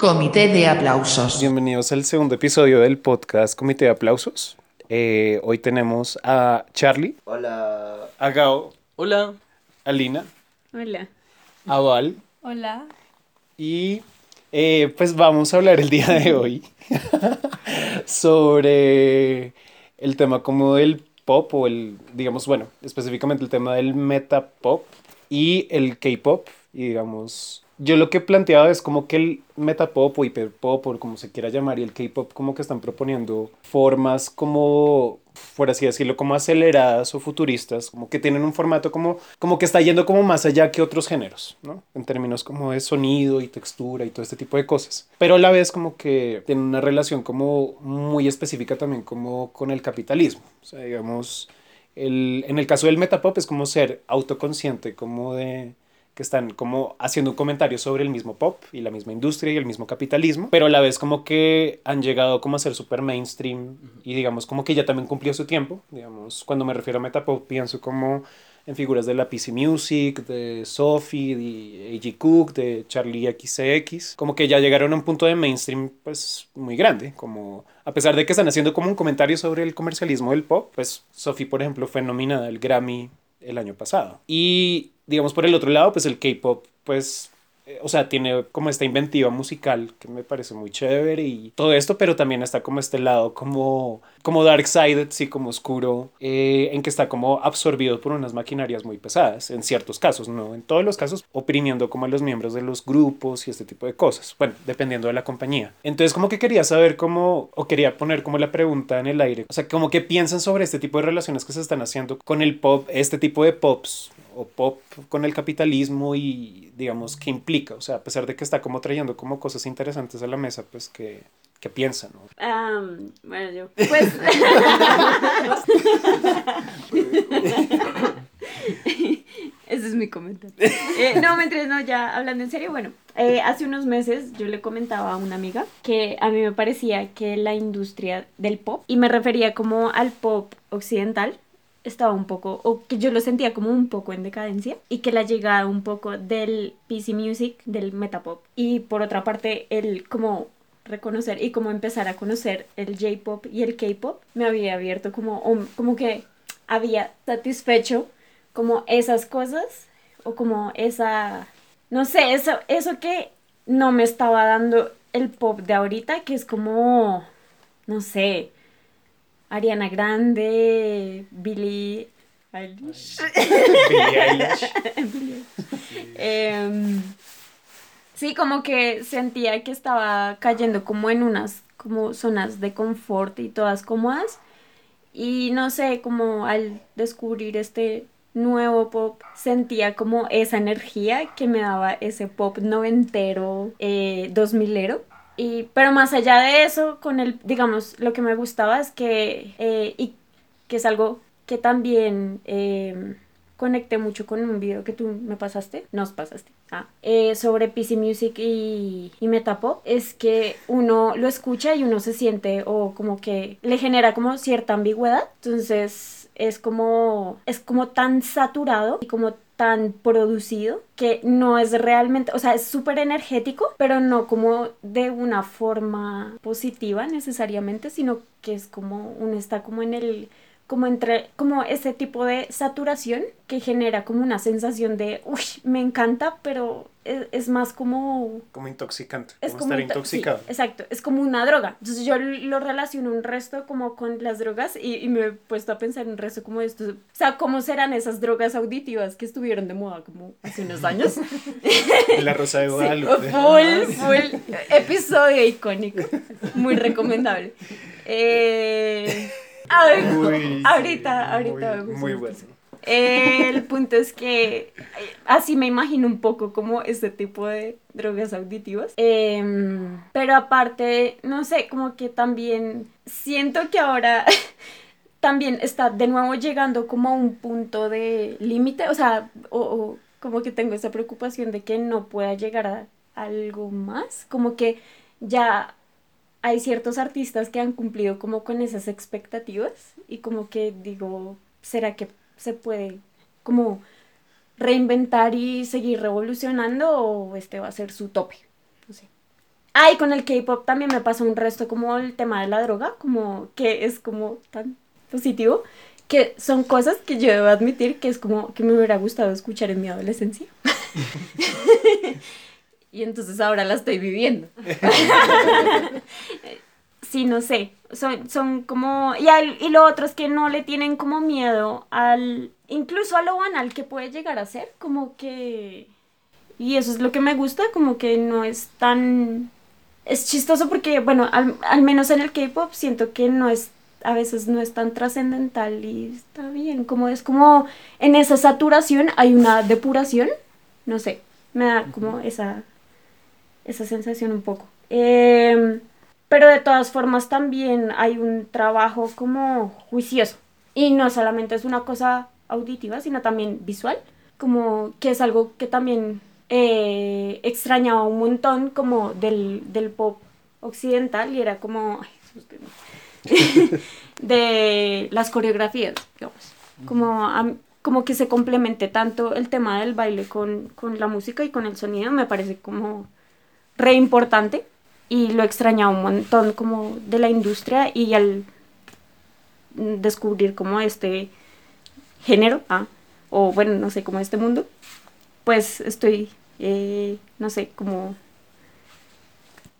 Comité de aplausos. Bienvenidos al segundo episodio del podcast Comité de Aplausos. Eh, hoy tenemos a Charlie, Hola. a Gao, Hola. a Lina, Hola. a Val Hola. y eh, pues vamos a hablar el día de hoy sobre el tema como del pop o el, digamos, bueno, específicamente el tema del meta pop y el K-pop y digamos, yo lo que he planteado es como que el metapop o hiperpop o como se quiera llamar y el K-pop como que están proponiendo formas como, por así decirlo, como aceleradas o futuristas, como que tienen un formato como, como que está yendo como más allá que otros géneros, ¿no? En términos como de sonido y textura y todo este tipo de cosas. Pero a la vez como que tienen una relación como muy específica también como con el capitalismo. O sea, digamos, el, en el caso del metapop es como ser autoconsciente, como de que están como haciendo un comentario sobre el mismo pop y la misma industria y el mismo capitalismo, pero a la vez como que han llegado como a ser super mainstream y digamos como que ya también cumplió su tiempo, digamos, cuando me refiero a metapop pienso como en figuras de la PC Music, de Sophie, de A.G. Cook, de Charlie XCX, como que ya llegaron a un punto de mainstream pues muy grande, como a pesar de que están haciendo como un comentario sobre el comercialismo del pop, pues Sophie por ejemplo fue nominada al Grammy el año pasado. Y digamos por el otro lado, pues el K-pop, pues, o sea, tiene como esta inventiva musical que me parece muy chévere y todo esto, pero también está como este lado como, como dark sided, sí, como oscuro, eh, en que está como absorbido por unas maquinarias muy pesadas, en ciertos casos, no en todos los casos, oprimiendo como a los miembros de los grupos y este tipo de cosas, bueno, dependiendo de la compañía. Entonces como que quería saber cómo, o quería poner como la pregunta en el aire, o sea, como que piensan sobre este tipo de relaciones que se están haciendo con el pop, este tipo de pops o pop con el capitalismo y digamos qué implica, o sea, a pesar de que está como trayendo como cosas interesantes a la mesa, pues que, que piensan, ¿no? Am, bueno, yo. Pues. Ese es mi comentario. Eh, no, mientras no, ya hablando en serio, bueno, eh, hace unos meses yo le comentaba a una amiga que a mí me parecía que la industria del pop, y me refería como al pop occidental, estaba un poco, o que yo lo sentía como un poco en decadencia, y que la llegada un poco del PC Music, del Metapop, y por otra parte, el como reconocer y como empezar a conocer el J-pop y el K-pop, me había abierto como, como que había satisfecho como esas cosas, o como esa, no sé, eso, eso que no me estaba dando el pop de ahorita, que es como, no sé, Ariana Grande, Billie Eilish. Billie Eilish. Billie. Em, sí, como que sentía que estaba cayendo como en unas como zonas de confort y todas cómodas. Y no sé, como al descubrir este nuevo pop, sentía como esa energía que me daba ese pop noventero, eh, dos milero. Y, pero más allá de eso, con el, digamos, lo que me gustaba es que, eh, y que es algo que también eh, conecté mucho con un video que tú me pasaste, nos pasaste, ah, eh, sobre PC Music y, y Metapop, es que uno lo escucha y uno se siente o como que le genera como cierta ambigüedad, entonces es como, es como tan saturado y como tan producido que no es realmente, o sea, es súper energético, pero no como de una forma positiva necesariamente, sino que es como uno está como en el como entre como ese tipo de saturación que genera como una sensación de uy, me encanta, pero es, es más como Como intoxicante, es como estar intoxicado. sí, exacto, es como una droga. Entonces yo lo relaciono un resto como con las drogas y, y me he puesto a pensar un resto como esto. O sea, ¿cómo serán esas drogas auditivas que estuvieron de moda como hace unos años? La Rosa de Sí, Guadalupe. full, full episodio icónico. Muy recomendable. Eh, ay, ahorita, ahorita muy- muy bueno. el punto es que eh, así me imagino un poco como este tipo de drogas auditivas. Em, pero aparte, no sé, como que también siento que ahora también está de nuevo llegando como a un punto de límite, o sea, o, o como que tengo esa preocupación de que no pueda llegar a algo más, como que ya hay ciertos artistas que han cumplido como con esas expectativas y como que digo, ¿será que se puede como reinventar y seguir revolucionando o este va a ser su tope? No sé. Ay, con el K-pop también me pasó un resto como el tema de la droga, como que es como tan positivo, que son cosas que yo debo admitir que es como que me hubiera gustado escuchar en mi adolescencia. y entonces ahora la estoy viviendo. sí, no sé, son, son como... Y, y lo otro es que no le tienen como miedo al... Incluso a lo banal que puede llegar a ser, como que... Y eso es lo que me gusta, como que no es tan... Es chistoso porque, bueno, al, al menos en el K-Pop siento que no es a veces no es tan trascendental y está bien, como es como en esa saturación hay una depuración, no sé, me da como esa, esa sensación un poco. Eh, pero de todas formas también hay un trabajo como juicioso. Y no solamente es una cosa auditiva, sino también visual. Como que es algo que también eh, extrañaba un montón como del, del pop occidental y era como... de las coreografías, digamos. Como, como que se complemente tanto el tema del baile con, con la música y con el sonido, me parece como re importante y lo extrañaba un montón como de la industria y al descubrir como este género, ah, o bueno, no sé, como este mundo, pues estoy, eh, no sé, como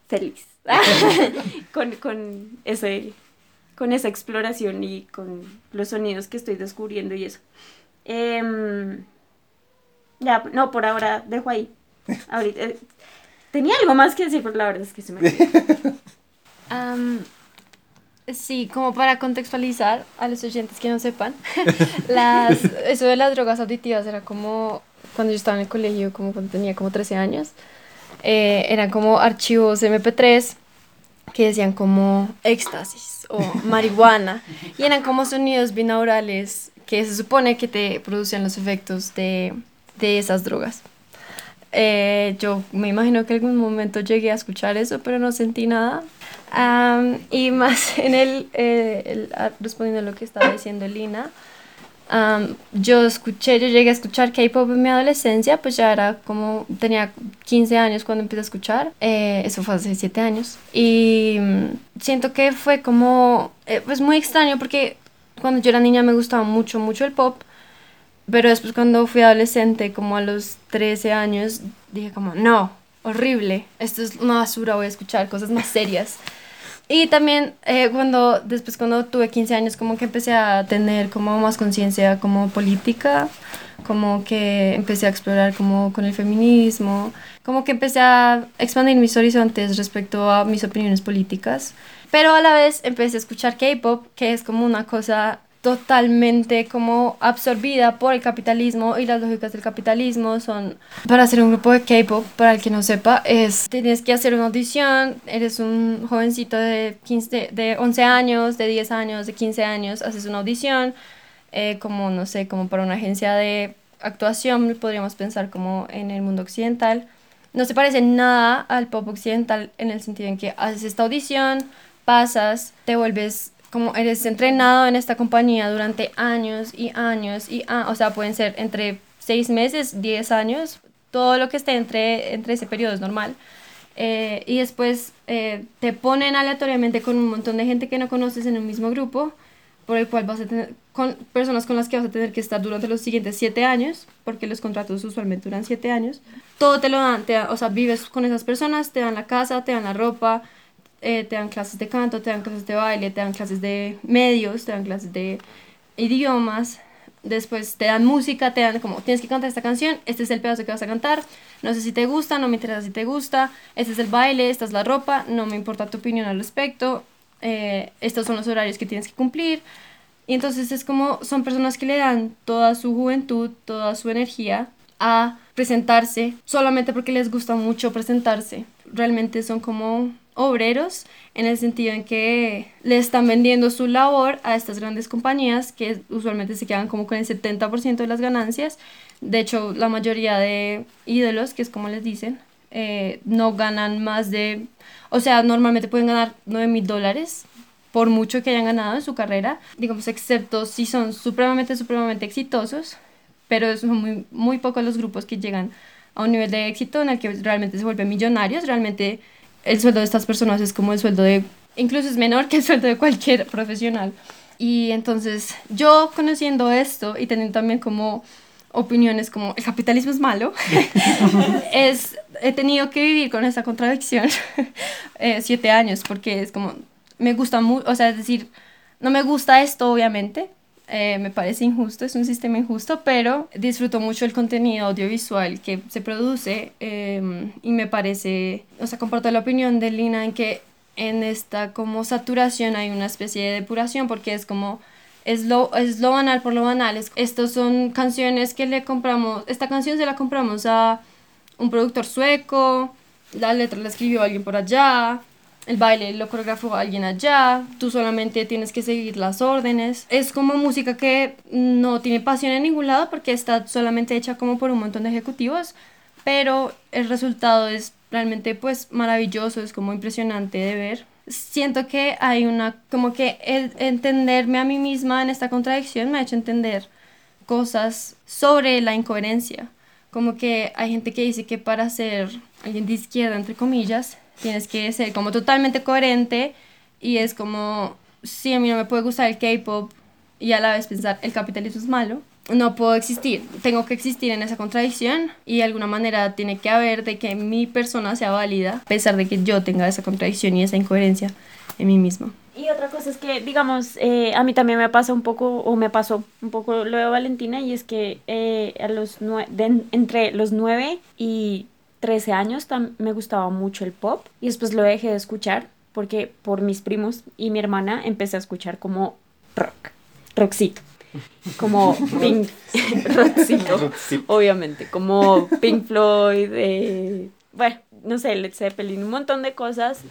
feliz con, con, ese, con esa exploración y con los sonidos que estoy descubriendo y eso. Em, ya, no, por ahora dejo ahí. Ahorita, eh, Tenía algo más que decir, pero la verdad es que se me Sí, como para contextualizar a los oyentes que no sepan, las, eso de las drogas auditivas era como cuando yo estaba en el colegio, como cuando tenía como 13 años, eh, eran como archivos MP3 que decían como éxtasis o marihuana y eran como sonidos binaurales que se supone que te producían los efectos de, de esas drogas. Eh, yo me imagino que algún momento llegué a escuchar eso, pero no sentí nada. y más en el, eh, ah, respondiendo a lo que estaba diciendo Lina, yo escuché, yo llegué a escuchar K-pop en mi adolescencia, pues ya era como, tenía 15 años cuando empecé a escuchar, eh, eso fue hace 7 años, y mm, siento que fue como, pues muy extraño porque cuando yo era niña me gustaba mucho, mucho el pop, pero después cuando fui adolescente, como a los 13 años, dije como, no, horrible, esto es una basura, voy a escuchar cosas más serias. Y también eh, cuando, después cuando tuve 15 años, como que empecé a tener como más conciencia como política, como que empecé a explorar como con el feminismo, como que empecé a expandir mis horizontes respecto a mis opiniones políticas. Pero a la vez empecé a escuchar K-pop, que es como una cosa totalmente como absorbida por el capitalismo y las lógicas del capitalismo son para hacer un grupo de K-pop para el que no sepa es tienes que hacer una audición eres un jovencito de 15 de 11 años de 10 años de 15 años haces una audición eh, como no sé como para una agencia de actuación podríamos pensar como en el mundo occidental. No se parece nada al pop occidental en el sentido en que haces esta audición pasas te vuelves como eres entrenado en esta compañía durante años y años y o sea, pueden ser entre seis meses, diez años, todo lo que esté entre, entre ese periodo es normal. Eh, y después eh, te ponen aleatoriamente con un montón de gente que no conoces en un mismo grupo, por el cual vas a tener, con personas con las que vas a tener que estar durante los siguientes siete años, porque los contratos usualmente duran siete años. Todo te lo dan, te, o sea, vives con esas personas, te dan la casa, te dan la ropa, eh, te dan clases de canto, te dan clases de baile, te dan clases de medios, te dan clases de idiomas, después te dan música, te dan como, tienes que cantar esta canción, este es el pedazo que vas a cantar, no sé si te gusta, no me interesa si te gusta, este es el baile, esta es la ropa, no me importa tu opinión al respecto, eh, estos son los horarios que tienes que cumplir. Y entonces es como, son personas que le dan toda su juventud, toda su energía a presentarse solamente porque les gusta mucho presentarse. Realmente son como obreros en el sentido en que le están vendiendo su labor a estas grandes compañías que usualmente se quedan como con el 70% de las ganancias. De hecho, la mayoría de ídolos, que es como les dicen, eh, no ganan más de, o sea, normalmente pueden ganar 9 mil dólares por mucho que hayan ganado en su carrera, digamos, excepto si son supremamente, supremamente exitosos, pero son muy, muy pocos los grupos que llegan a un nivel de éxito en el que realmente se vuelven millonarios, realmente el sueldo de estas personas es como el sueldo de, incluso es menor que el sueldo de cualquier profesional. Y entonces yo conociendo esto y teniendo también como opiniones como el capitalismo es malo, es, he tenido que vivir con esa contradicción eh, siete años porque es como, me gusta mucho, o sea, es decir, no me gusta esto obviamente, eh, me parece injusto, es un sistema injusto, pero disfruto mucho el contenido audiovisual que se produce em, y me parece, o sea, comparto la opinión de Lina en que en esta como saturación hay una especie de depuración porque es como es lo, es lo banal por lo banal. Es, estos son canciones que le compramos, esta canción se la compramos a un productor sueco, la letra la escribió alguien por allá, el baile lo coreografó alguien allá, tú solamente tienes que seguir las órdenes. Es como música que no tiene pasión en ningún lado porque está solamente hecha como por un montón de ejecutivos, pero el resultado es realmente pues maravilloso, es como impresionante de ver. Siento que hay una, como que entenderme a mí misma en esta contradicción me ha hecho entender cosas sobre la incoherencia. Como que hay gente que dice que para ser alguien de izquierda, entre comillas, tienes que ser como totalmente coherente y es como, si a mí no me puede gustar el K-pop y a la vez pensar el capitalismo es malo, no puedo existir, tengo que existir en esa contradicción y de alguna manera tiene que haber de que mi persona sea válida a pesar de que yo tenga esa contradicción y esa incoherencia en mí mismo. Y otra cosa es que, digamos, eh, a mí también me pasa un poco, o me pasó un poco lo de Valentina, y es que eh, a los entre los 9 y 13 años me gustaba mucho el pop, y después lo dejé de escuchar, porque por mis primos y mi hermana empecé a escuchar como rock, rockcito como Pink Rockcito, obviamente, como Pink Floyd, eh, bueno, no sé, Led Zeppelin, un montón de cosas.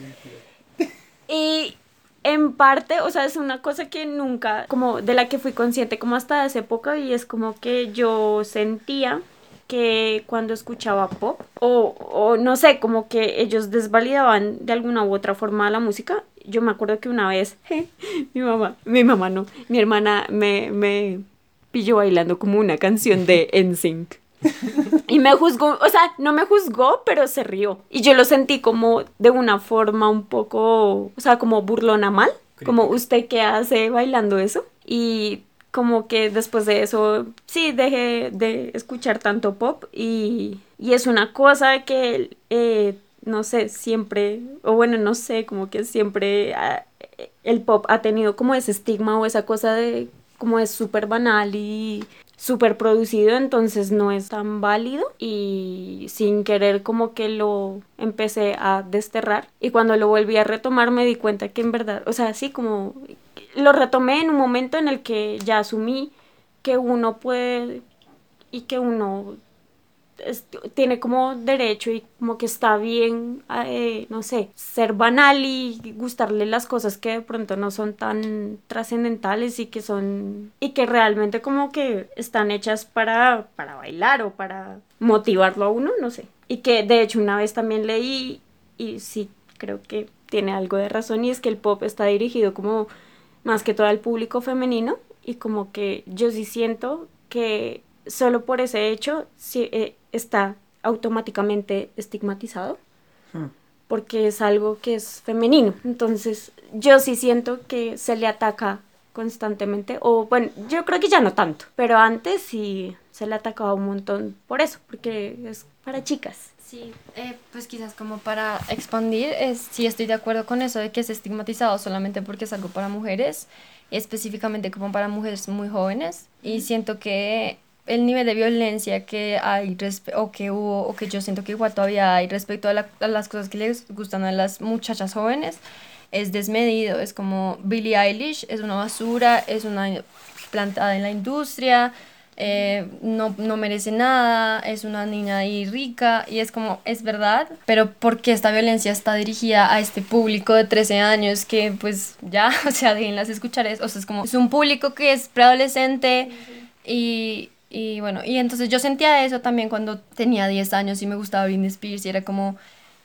Y en parte, o sea, es una cosa que nunca, como de la que fui consciente como hasta esa época y es como que yo sentía que cuando escuchaba pop o, o no sé, como que ellos desvalidaban de alguna u otra forma la música yo me acuerdo que una vez mi mamá, mi mamá no, mi hermana me, me pilló bailando como una canción de NSYNC. Y me juzgó, o sea, no me juzgó, pero se rió. Y yo lo sentí como de una forma un poco, o sea, como burlona mal. Como usted qué hace bailando eso. Y como que después de eso, sí, dejé de escuchar tanto pop. Y, y es una cosa que eh, no sé, siempre, o bueno, no sé, como que siempre ah, el pop ha tenido como ese estigma o esa cosa de como es súper banal y súper producido, entonces no es tan válido y sin querer como que lo empecé a desterrar y cuando lo volví a retomar me di cuenta que en verdad, o sea, sí como lo retomé en un momento en el que ya asumí que uno puede y que uno tiene como derecho y como que está bien, eh, no sé, ser banal y gustarle las cosas que de pronto no son tan trascendentales y que son, y que realmente como que están hechas para, para bailar o para motivarlo a uno, no sé. Y que de hecho una vez también leí y sí, creo que tiene algo de razón y es que el pop está dirigido como más que todo al público femenino y como que yo sí siento que solo por ese hecho sí, eh, está automáticamente estigmatizado hmm. porque es algo que es femenino. Entonces, yo sí siento que se le ataca constantemente, o bueno, yo creo que ya no tanto, pero antes sí se le atacaba un montón por eso, porque es para chicas. Sí, eh, pues quizás como para expandir, es, sí estoy de acuerdo con eso de que es estigmatizado solamente porque es algo para mujeres, específicamente como para mujeres muy jóvenes, y siento que el nivel de violencia que hay o que hubo o que yo siento que igual todavía hay respecto a, las cosas que les gustan a las muchachas jóvenes es desmedido. Es como Billie Eilish es una basura, es una plantada en la industria, eh, no, no, merece nada, es una niña ahí rica y es como, es verdad, pero ¿por qué esta violencia está dirigida a este público de 13 años que pues ya, o sea, déjenlas escuchar eso, o sea, es como, es un público que es preadolescente y y bueno, y entonces yo sentía eso también cuando tenía 10 años y me gustaba Britney Spears y era como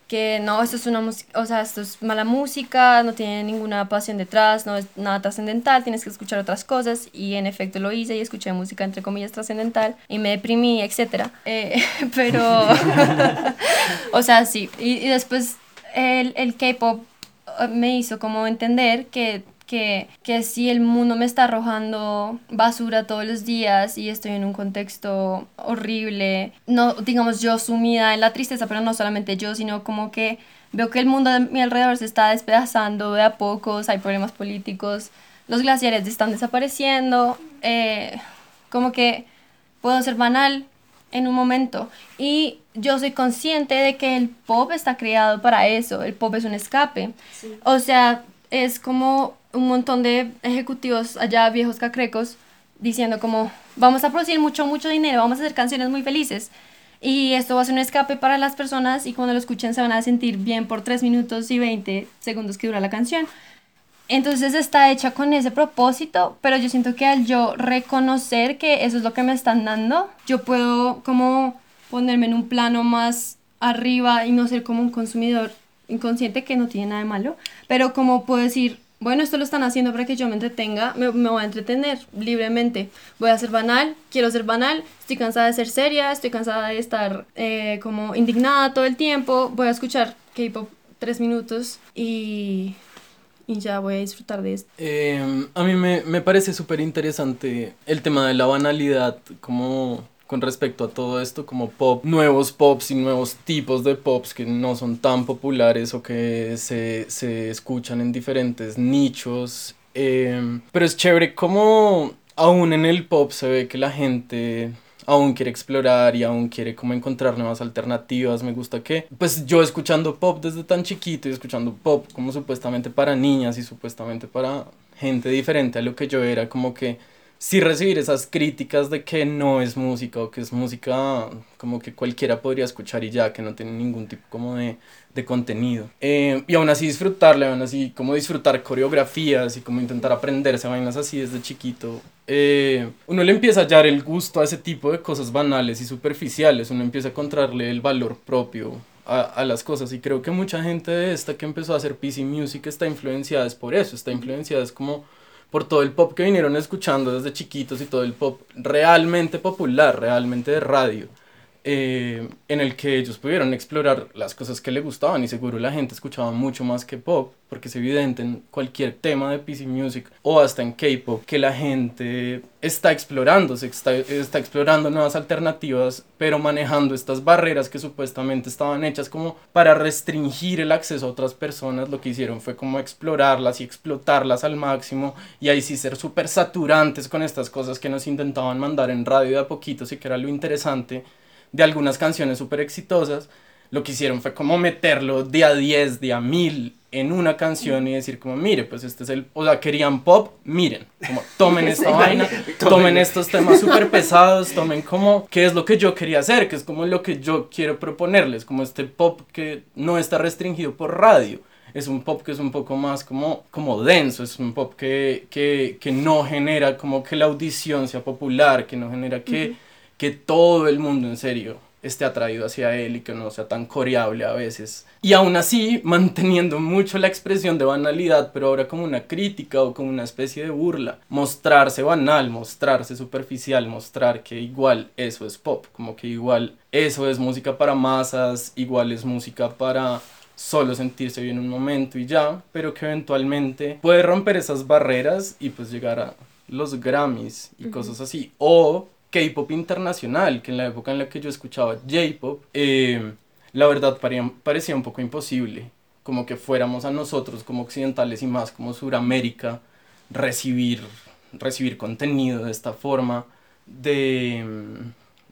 que no, esto es una música, o sea, esto es mala música, no tiene ninguna pasión detrás, no es nada trascendental, tienes que escuchar otras cosas y en efecto lo hice y escuché música entre comillas trascendental y me deprimí, etc. Eh, pero, o sea, sí, y, y después el, el K-pop eh, me hizo como entender que, que, que si el mundo me está arrojando basura todos los días y estoy en un contexto horrible, no, digamos, yo sumida en la tristeza, pero no solamente yo, sino como que veo que el mundo a mi alrededor se está despedazando de a pocos, hay problemas políticos, los glaciares están desapareciendo, eh, como que puedo ser banal en un momento. Y yo soy consciente de que el pop está creado para eso, el pop es un escape. O sea, es como un montón de ejecutivos allá, viejos cacrecos, diciendo como, vamos a producir mucho, mucho dinero, vamos a hacer canciones muy felices. Y esto va a ser un escape para las personas y cuando lo escuchen se van a sentir bien por 3 minutos y 20 segundos que dura la canción. Entonces está hecha con ese propósito, pero yo siento que al yo reconocer que eso es lo que me están dando, yo puedo como ponerme en un plano más arriba y no ser como un consumidor inconsciente que no tiene nada de malo, pero como puedo decir, bueno, esto lo están haciendo para que yo me entretenga, me, me voy a entretener libremente, voy a ser banal, quiero ser banal, estoy cansada de ser seria, estoy cansada de estar eh, como indignada todo el tiempo, voy a escuchar K-pop tres minutos y y ya voy a disfrutar de esto. Eh, a mí me, me parece súper interesante el tema de la banalidad, como con respecto a todo esto, como pop, nuevos pops y nuevos tipos de pops que no son tan populares o que se, se escuchan en diferentes nichos. Eh, pero es chévere como aún en el pop se ve que la gente aún quiere explorar y aún quiere como encontrar nuevas alternativas. Me gusta que, pues yo escuchando pop desde tan chiquito y escuchando pop como supuestamente para niñas y supuestamente para gente diferente a lo que yo era, como que sí recibir esas críticas de que no es música o que es música como que cualquiera podría escuchar y ya, que no tiene ningún tipo como de, de contenido. Eh, y aún así disfrutarle, aún así como disfrutar coreografías y como intentar aprenderse vainas así desde chiquito. Eh, uno le empieza a hallar el gusto a ese tipo de cosas banales y superficiales, uno empieza a encontrarle el valor propio a, a, las cosas y creo que mucha gente de esta que empezó a hacer PC Music está influenciada es por eso, está influenciada es como por todo el pop que vinieron escuchando desde chiquitos y todo el pop realmente popular, realmente de radio. Eh, en el que ellos pudieron explorar las cosas que les gustaban y seguro la gente escuchaba mucho más que pop porque es evidente en cualquier tema de PC Music o hasta en K-Pop que la gente está explorando, se está, está explorando nuevas alternativas pero manejando estas barreras que supuestamente estaban hechas como para restringir el acceso a otras personas lo que hicieron fue como explorarlas y explotarlas al máximo y ahí sí ser súper saturantes con estas cosas que nos intentaban mandar en radio de a poquito y que era lo interesante de algunas canciones súper exitosas, lo que hicieron fue como meterlo de a 10, de a 1000 en una canción y decir como, mire, pues este es el, o sea, querían pop, miren, como tomen esta vaina, tomen. estos temas súper pesados, tomen como, qué es lo que yo quería hacer, que es como lo que yo quiero proponerles, como este pop que no está restringido por radio. Es un pop que es un poco más como, como denso, es un pop que, que, que no genera como que la audición sea popular, que no genera que... Uh -huh que todo el mundo en serio esté atraído hacia él y que no sea tan coreable a veces. Y aún así, manteniendo mucho la expresión de banalidad, pero ahora como una crítica o como una especie de burla. Mostrarse banal, mostrarse superficial, mostrar que igual eso es pop, como que igual eso es música para masas, igual es música para solo sentirse bien un momento y ya, pero que eventualmente puede romper esas barreras y pues llegar a los Grammys y uh -huh. cosas así. O K-pop internacional, que en la época en la que yo escuchaba J-pop, eh, la verdad parecía, un poco imposible, como que fuéramos a nosotros como occidentales y más como Suramérica recibir, recibir contenido de esta forma de,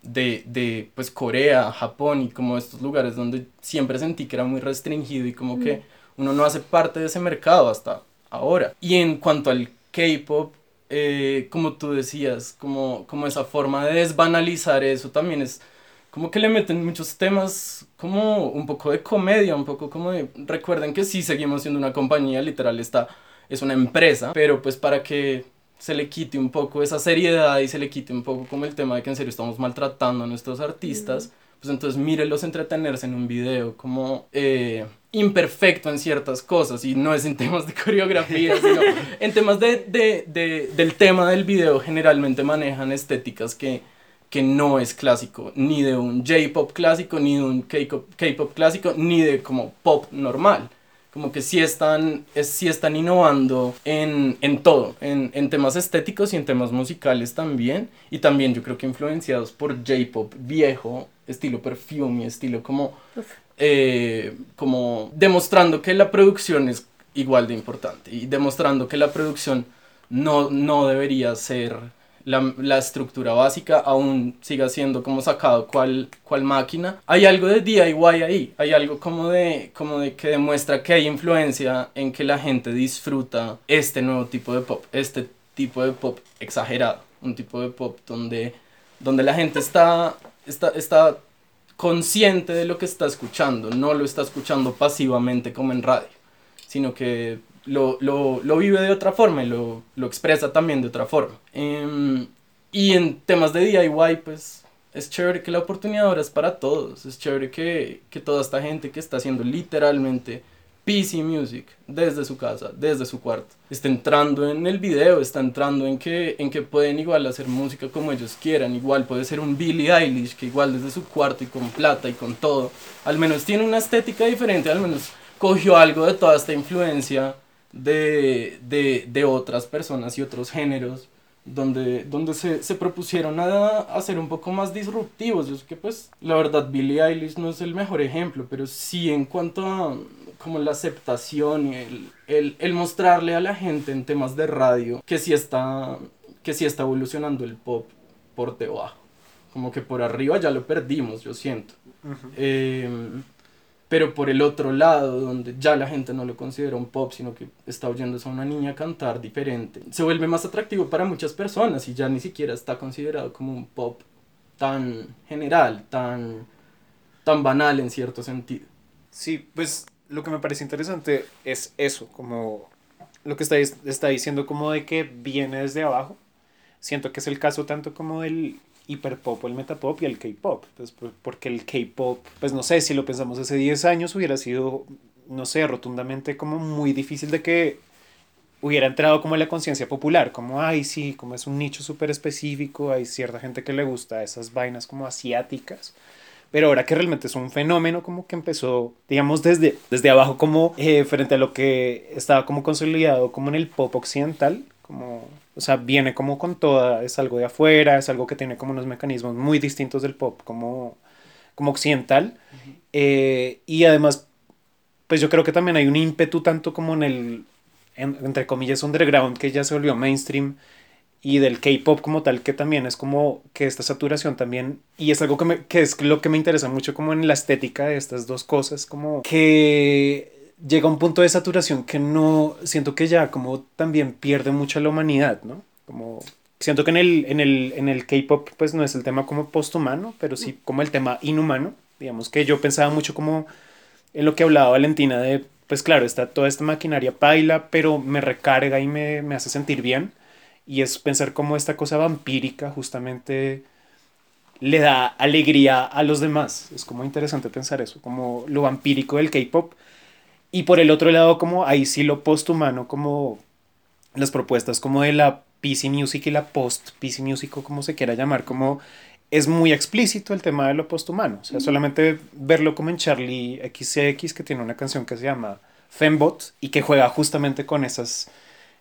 de, de pues Corea, Japón y como estos lugares donde siempre sentí que era muy restringido y como mm. que uno no hace parte de ese mercado hasta ahora. Y en cuanto al K-pop, eh, como tú decías, como, como esa forma de desbanalizar eso también es como que le meten muchos temas como un poco de comedia, un poco como de... Recuerden que sí seguimos siendo una compañía, literal, esta es una empresa, pero pues para que se le quite un poco esa seriedad y se le quite un poco como el tema de que en serio estamos maltratando a nuestros artistas. Pues entonces mírelos entretenerse en un video como... Eh, imperfecto en ciertas cosas y no es en temas de coreografía, sino en temas de, de, de, del tema del video generalmente manejan estéticas que, que no es clásico, ni de un J-pop clásico, ni de un K-pop clásico, ni de como pop normal. Como que sí están, es, sí están innovando en, en todo, en, en, temas estéticos y en temas musicales también. Y también yo creo que influenciados por J-pop viejo, estilo perfume, estilo como, eh, como demostrando que la producción es igual de importante y demostrando que la producción no, no debería ser la, la, estructura básica aún siga siendo como sacado cual, cual máquina. Hay algo de DIY ahí, hay algo como de, como de que demuestra que hay influencia en que la gente disfruta este nuevo tipo de pop, este tipo de pop exagerado, un tipo de pop donde, donde la gente está, está, está consciente de lo que está escuchando, no lo está escuchando pasivamente como en radio, sino que lo, lo, lo, vive de otra forma y lo, lo expresa también de otra forma. Eh, y en temas de DIY, pues es chévere que la oportunidad ahora es para todos. Es chévere que, que toda esta gente que está haciendo literalmente PC Music desde su casa, desde su cuarto, está entrando en el video, está entrando en que, en que pueden igual hacer música como ellos quieran. Igual puede ser un Billie Eilish que igual desde su cuarto y con plata y con todo, al menos tiene una estética diferente, al menos cogió algo de toda esta influencia de, de, de, otras personas y otros géneros donde, donde se, se propusieron a, a, ser un poco más disruptivos. Yo sé que pues la verdad Billie Eilish no es el mejor ejemplo, pero sí en cuanto a como la aceptación y el, el, el mostrarle a la gente en temas de radio que sí está, que sí está evolucionando el pop por debajo. Como que por arriba ya lo perdimos, yo siento. Uh -huh. eh, pero por el otro lado, donde ya la gente no lo considera un pop, sino que está oyéndose a una niña cantar diferente, se vuelve más atractivo para muchas personas y ya ni siquiera está considerado como un pop tan general, tan, tan banal en cierto sentido. Sí, pues lo que me parece interesante es eso, como lo que está, está diciendo como de que viene desde abajo. Siento que es el caso tanto como del hiperpop o el metapop y el K-pop. Pues porque el K-pop, pues no sé, si lo pensamos hace 10 años hubiera sido, no sé, rotundamente como muy difícil de que hubiera entrado como en la conciencia popular, como, ay, sí, como es un nicho súper específico, hay cierta gente que le gusta esas vainas como asiáticas. Pero ahora que realmente es un fenómeno como que empezó, digamos, desde, desde abajo, como eh, frente a lo que estaba como consolidado como en el pop occidental, como o sea, viene como con toda, es algo de afuera, es algo que tiene como unos mecanismos muy distintos del pop como, como occidental. Uh -huh. eh, y además, pues yo creo que también hay un ímpetu tanto como en el, en, entre comillas, underground, que ya se volvió mainstream, y del K-pop como tal, que también es como que esta saturación también, y es algo que, me, que es lo que me interesa mucho como en la estética de estas dos cosas, como que llega un punto de saturación que no siento que ya como también pierde mucho la humanidad, ¿no? Como siento que en el, en el, en el K-pop pues no es el tema como posthumano, pero sí como el tema inhumano, digamos que yo pensaba mucho como en lo que hablaba Valentina de, pues claro, está toda esta maquinaria paila, pero me recarga y me, me hace sentir bien, y es pensar como esta cosa vampírica justamente le da alegría a los demás, es como interesante pensar eso, como lo vampírico del K-pop, y por el otro lado, como ahí sí lo posthumano, como las propuestas como de la PC Music y la Post PC Music, o como se quiera llamar, como es muy explícito el tema de lo posthumano. O sea, solamente verlo como en Charlie XCX, que tiene una canción que se llama Fembot y que juega justamente con esos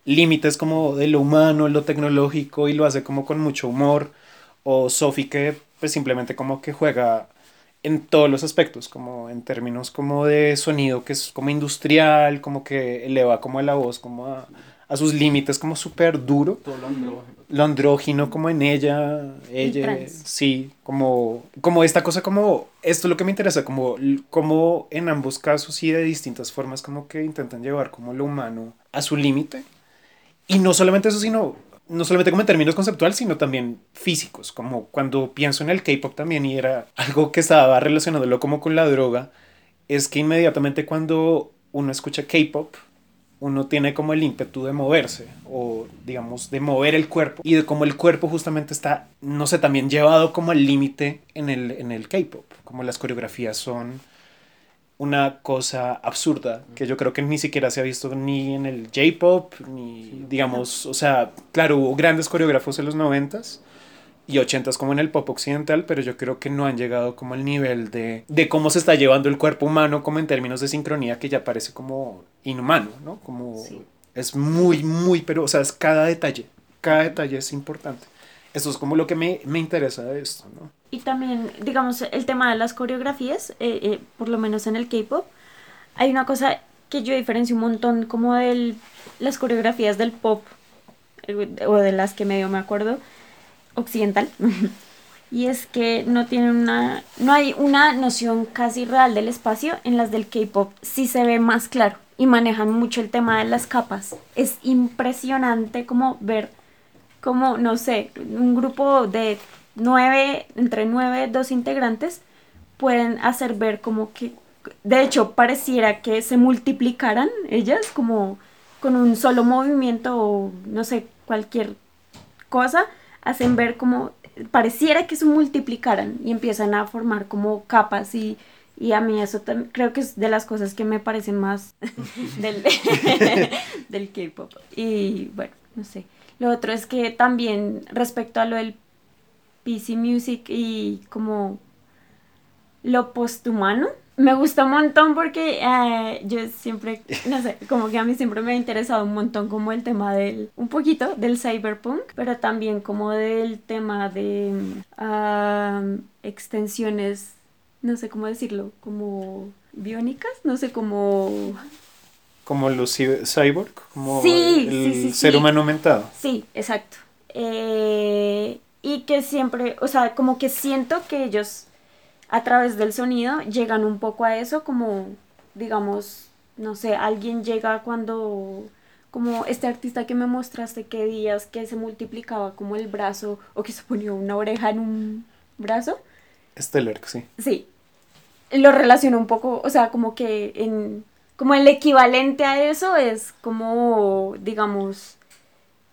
límites como de lo humano, lo tecnológico y lo hace como con mucho humor. O Sophie que pues simplemente como que juega en todos los aspectos, como en términos como de sonido que es como industrial, como que eleva como la voz como a, a sus límites como súper duro. Todo lo andrógino. Lo andrógino como en ella, ella, sí, como, como esta cosa como, esto es lo que me interesa, como, como en ambos casos y de distintas formas como que intentan llevar como lo humano a su límite. Y no solamente eso, sino no solamente como en términos conceptuales, sino también físicos, como cuando pienso en el K-pop también y era algo que estaba relacionándolo como con la droga, es que inmediatamente cuando uno escucha K-pop, uno tiene como el ímpetu de moverse o digamos de mover el cuerpo y de cómo el cuerpo justamente está, no sé, también llevado como al límite en el, en el K-pop, como las coreografías son una cosa absurda que yo creo que ni siquiera se ha visto ni en el J-pop, ni digamos, o sea, claro, hubo grandes coreógrafos en los noventas y 80 como en el pop occidental, pero yo creo que no han llegado como al nivel de, de cómo se está llevando el cuerpo humano como en términos de sincronía que ya parece como inhumano, ¿no? Como Sí. es muy, muy, pero o sea, es cada detalle, cada detalle es importante. Eso es como lo que me, me interesa de esto, ¿no? Y también, digamos, el tema de las coreografías, eh, eh, por lo menos en el K-pop, hay una cosa que yo diferencio un montón como de las coreografías del pop, eh, o de las que medio me acuerdo, occidental. y es que no tienen una, no hay una noción casi real del espacio, en las del K-pop sí se ve más claro y manejan mucho el tema de las capas. Es impresionante como ver como, no sé, un grupo de nueve, entre nueve, dos integrantes pueden hacer ver como que, de hecho, pareciera que se multiplicaran ellas como con un solo movimiento o no sé, cualquier cosa, hacen ver como, pareciera que se multiplicaran y empiezan a formar como capas y, y a mí eso creo que es de las cosas que me parecen más del, del K-pop. Y bueno, no sé. Lo otro es que también respecto a lo del PC Music y como lo posthumano, me gusta un montón porque eh, yo siempre, no sé, como que a mí siempre me ha interesado un montón como el tema del, un poquito del cyberpunk, pero también como del tema de extensiones, no sé cómo decirlo, como biónicas, no sé cómo... Como los cy- cyborg, como Sí, el sí, sí, ser humano aumentado. Sí, exacto. Eh, y que siempre, o sea, como que siento que ellos a través del sonido llegan un poco a eso, como, digamos, no sé, alguien llega cuando, como este artista que me mostraste que días que se multiplicaba como el brazo o que se ponía una oreja en un brazo. Stellar, sí. Sí, lo relaciono un poco, o sea, como que en, como el equivalente a eso es como, digamos,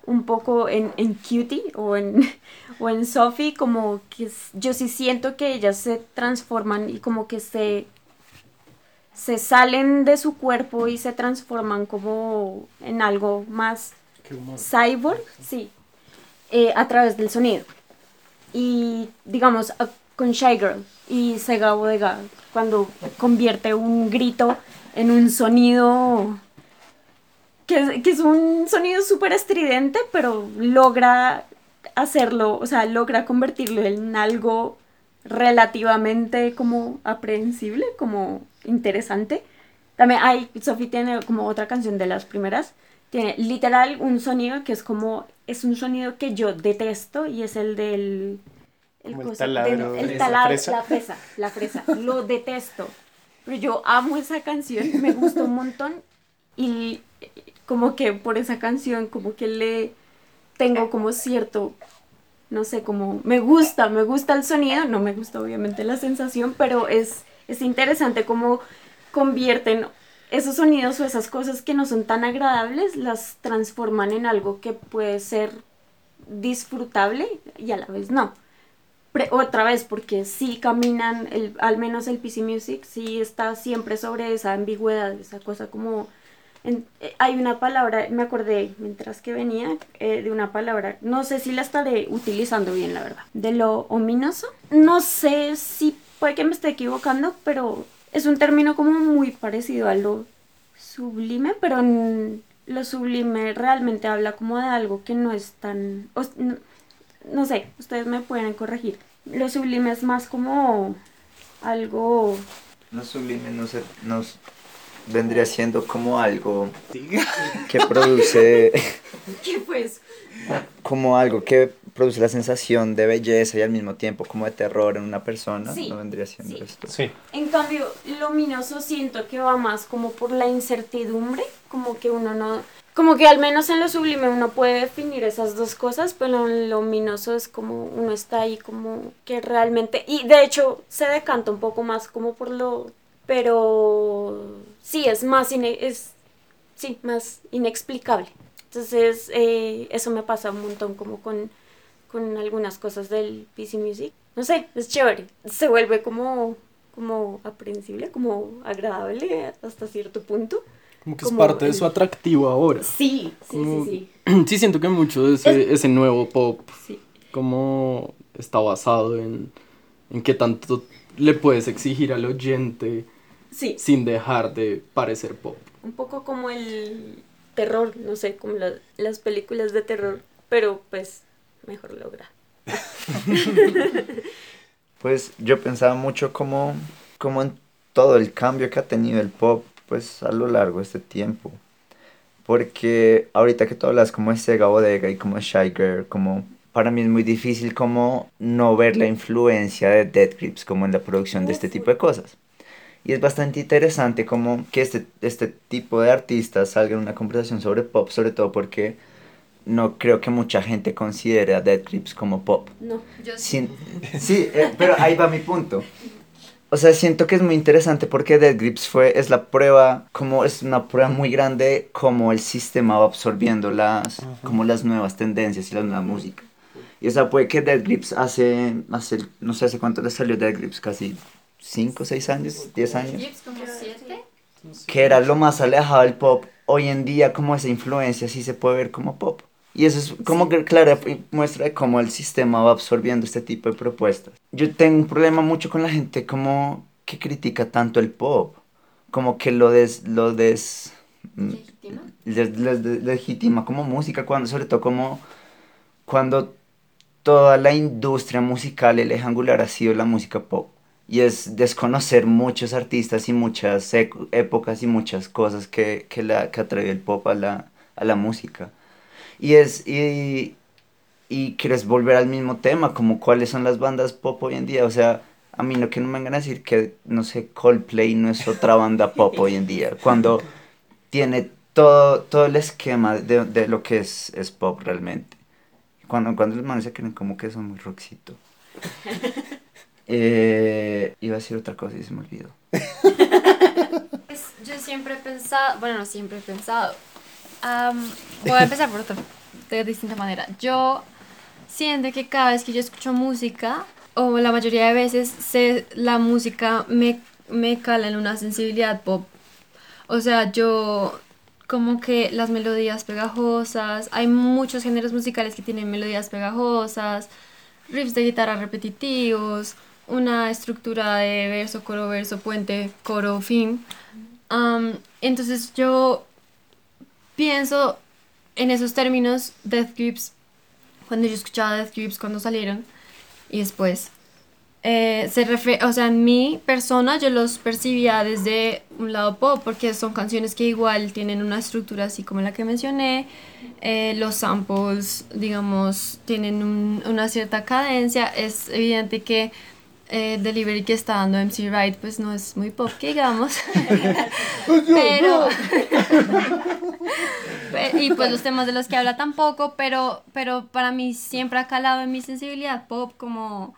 un poco en, en Cutie o en, o en Sophie, como que yo sí siento que ellas se transforman y como que se, se salen de su cuerpo y se transforman como en algo más cyborg, sí, eh, a través del sonido. Y digamos, a- con Shy Girl y Sega Bodega, cuando convierte un grito en un sonido que, es- que es un sonido súper estridente, pero logra hacerlo, o sea, logra convertirlo en algo relativamente como aprehensible, como interesante. También hay, Sophie tiene como otra canción de las primeras, tiene literal un sonido que es como, es un sonido que yo detesto y es el del... El cosa- taladro, el la taladro, fresa. la fresa, la fresa, lo detesto. Pero yo amo esa canción, me gustó un montón y como que por esa canción como que le tengo como cierto, no sé, como me gusta, me gusta el sonido, no me gusta obviamente la sensación, pero es, es interesante cómo convierten esos sonidos o esas cosas que no son tan agradables, las transforman en algo que puede ser disfrutable y a la vez no. Pre- otra vez, porque sí caminan, el, al menos el PC Music, sí está siempre sobre esa ambigüedad, esa cosa como... eh, hay una palabra, me acordé mientras que venía, eh, de una palabra, no sé si la estaré utilizando bien, la verdad, de lo ominoso. No sé si puede que me esté equivocando, pero es un término como muy parecido a lo sublime, pero lo sublime realmente habla como de algo que no es tan... no- sé, ustedes me pueden corregir. Lo sublime es más como algo... Lo sublime no sé, nos vendría siendo como algo que produce, ¿Qué pues? como algo que produce la sensación de belleza y al mismo tiempo como de terror en una persona. Sí, No vendría siendo sí. esto. Sí. En cambio, luminoso siento que va más como por la incertidumbre, como que uno no... Como que al menos en lo sublime uno puede definir esas dos cosas, pero en lo luminoso es como uno está ahí como que realmente... Y de hecho se decanta un poco más como por lo... Pero sí, es más... es, sí, más inexplicable. Entonces, eh, eso me pasa un montón como con, con algunas cosas del PC Music. No sé, es chévere. Se vuelve como, como aprensible, como agradable hasta cierto punto. Como que es Como parte de el- su atractivo ahora. Sí, sí, Como- sí, Sí, siento que mucho de ese, ese nuevo pop sí. como está basado en, en qué tanto le puedes exigir al oyente Sí, sin dejar de parecer pop. un poco como el terror, no sé, como la- las películas de terror, pero pues mejor logra. Pues yo pensaba mucho como, como en todo el cambio que ha tenido el pop pues a lo largo de este tiempo. Porque ahorita que tú hablas como de Sega Bodega y como de Shy Girl, como para mí es muy difícil como no ver la influencia de Dead Grips como en la producción de este tipo de cosas. Y es bastante interesante como que este, este tipo de artistas salga en una conversación sobre pop, sobre todo porque no creo que mucha gente considere a Dead Grips como pop. No, Yo Sin- sí, eh, pero ahí va mi punto. O sea, siento que es muy interesante porque Dead Grips fue, es la prueba, como es una prueba muy grande como el sistema va absorbiendo las, como las nuevas tendencias y la nueva música. Y o sea, puede que Dead Grips hace, hace, no sé hace cuánto le salió Dead Grips, casi 5, 6 años, 10 años que era lo más alejado del pop, hoy en día como esa influencia sí se puede ver como pop. Y eso es como que clara muestra de cómo el sistema va absorbiendo este tipo de propuestas. Yo tengo un problema mucho con la gente como que critica tanto el pop, como que lo des, lo des, mm, legitima como música, cuando, sobre todo como cuando toda la industria musical, el eje angular ha sido la música pop. Y es desconocer muchos artistas y muchas épocas y muchas cosas que, que, la, que atrae el pop a la, a la música. Y es, y, y quieres volver al mismo tema, como cuáles son las bandas pop hoy en día. O sea, a mí no que no me vengan a decir que, no sé, Coldplay no es otra banda pop hoy en día. Cuando tiene todo, todo el esquema de, de lo que es, es pop realmente. Cuando, cuando los manes se creen como que son muy rockcito. Eh, iba a decir otra cosa y se me olvidó. Pues, yo siempre he pensado, bueno, no siempre he pensado. am, voy a empezar por otra, de distinta manera. Yo siento que cada vez que yo escucho música, o la mayoría de veces, se, la música me, me cala en una sensibilidad pop. O sea, yo como que las melodías pegajosas, hay muchos géneros musicales que tienen melodías pegajosas, riffs de guitarra repetitivos, una estructura de verso, coro, verso, puente, coro, fin. Am, entonces yo pienso en esos términos Death Grips cuando yo escuchaba Death Grips cuando salieron y después. Eh, se refiere, o sea, en mi persona yo los percibía desde un lado pop porque son canciones que igual tienen una estructura así como la que mencioné, eh, los samples, digamos, tienen un- una cierta cadencia, es evidente que eh, el delivery que está dando MC Wright pues no es muy pop que digamos, pero... Pe- y pues los temas de los que habla tampoco, pero, pero para mí siempre ha calado en mi sensibilidad pop como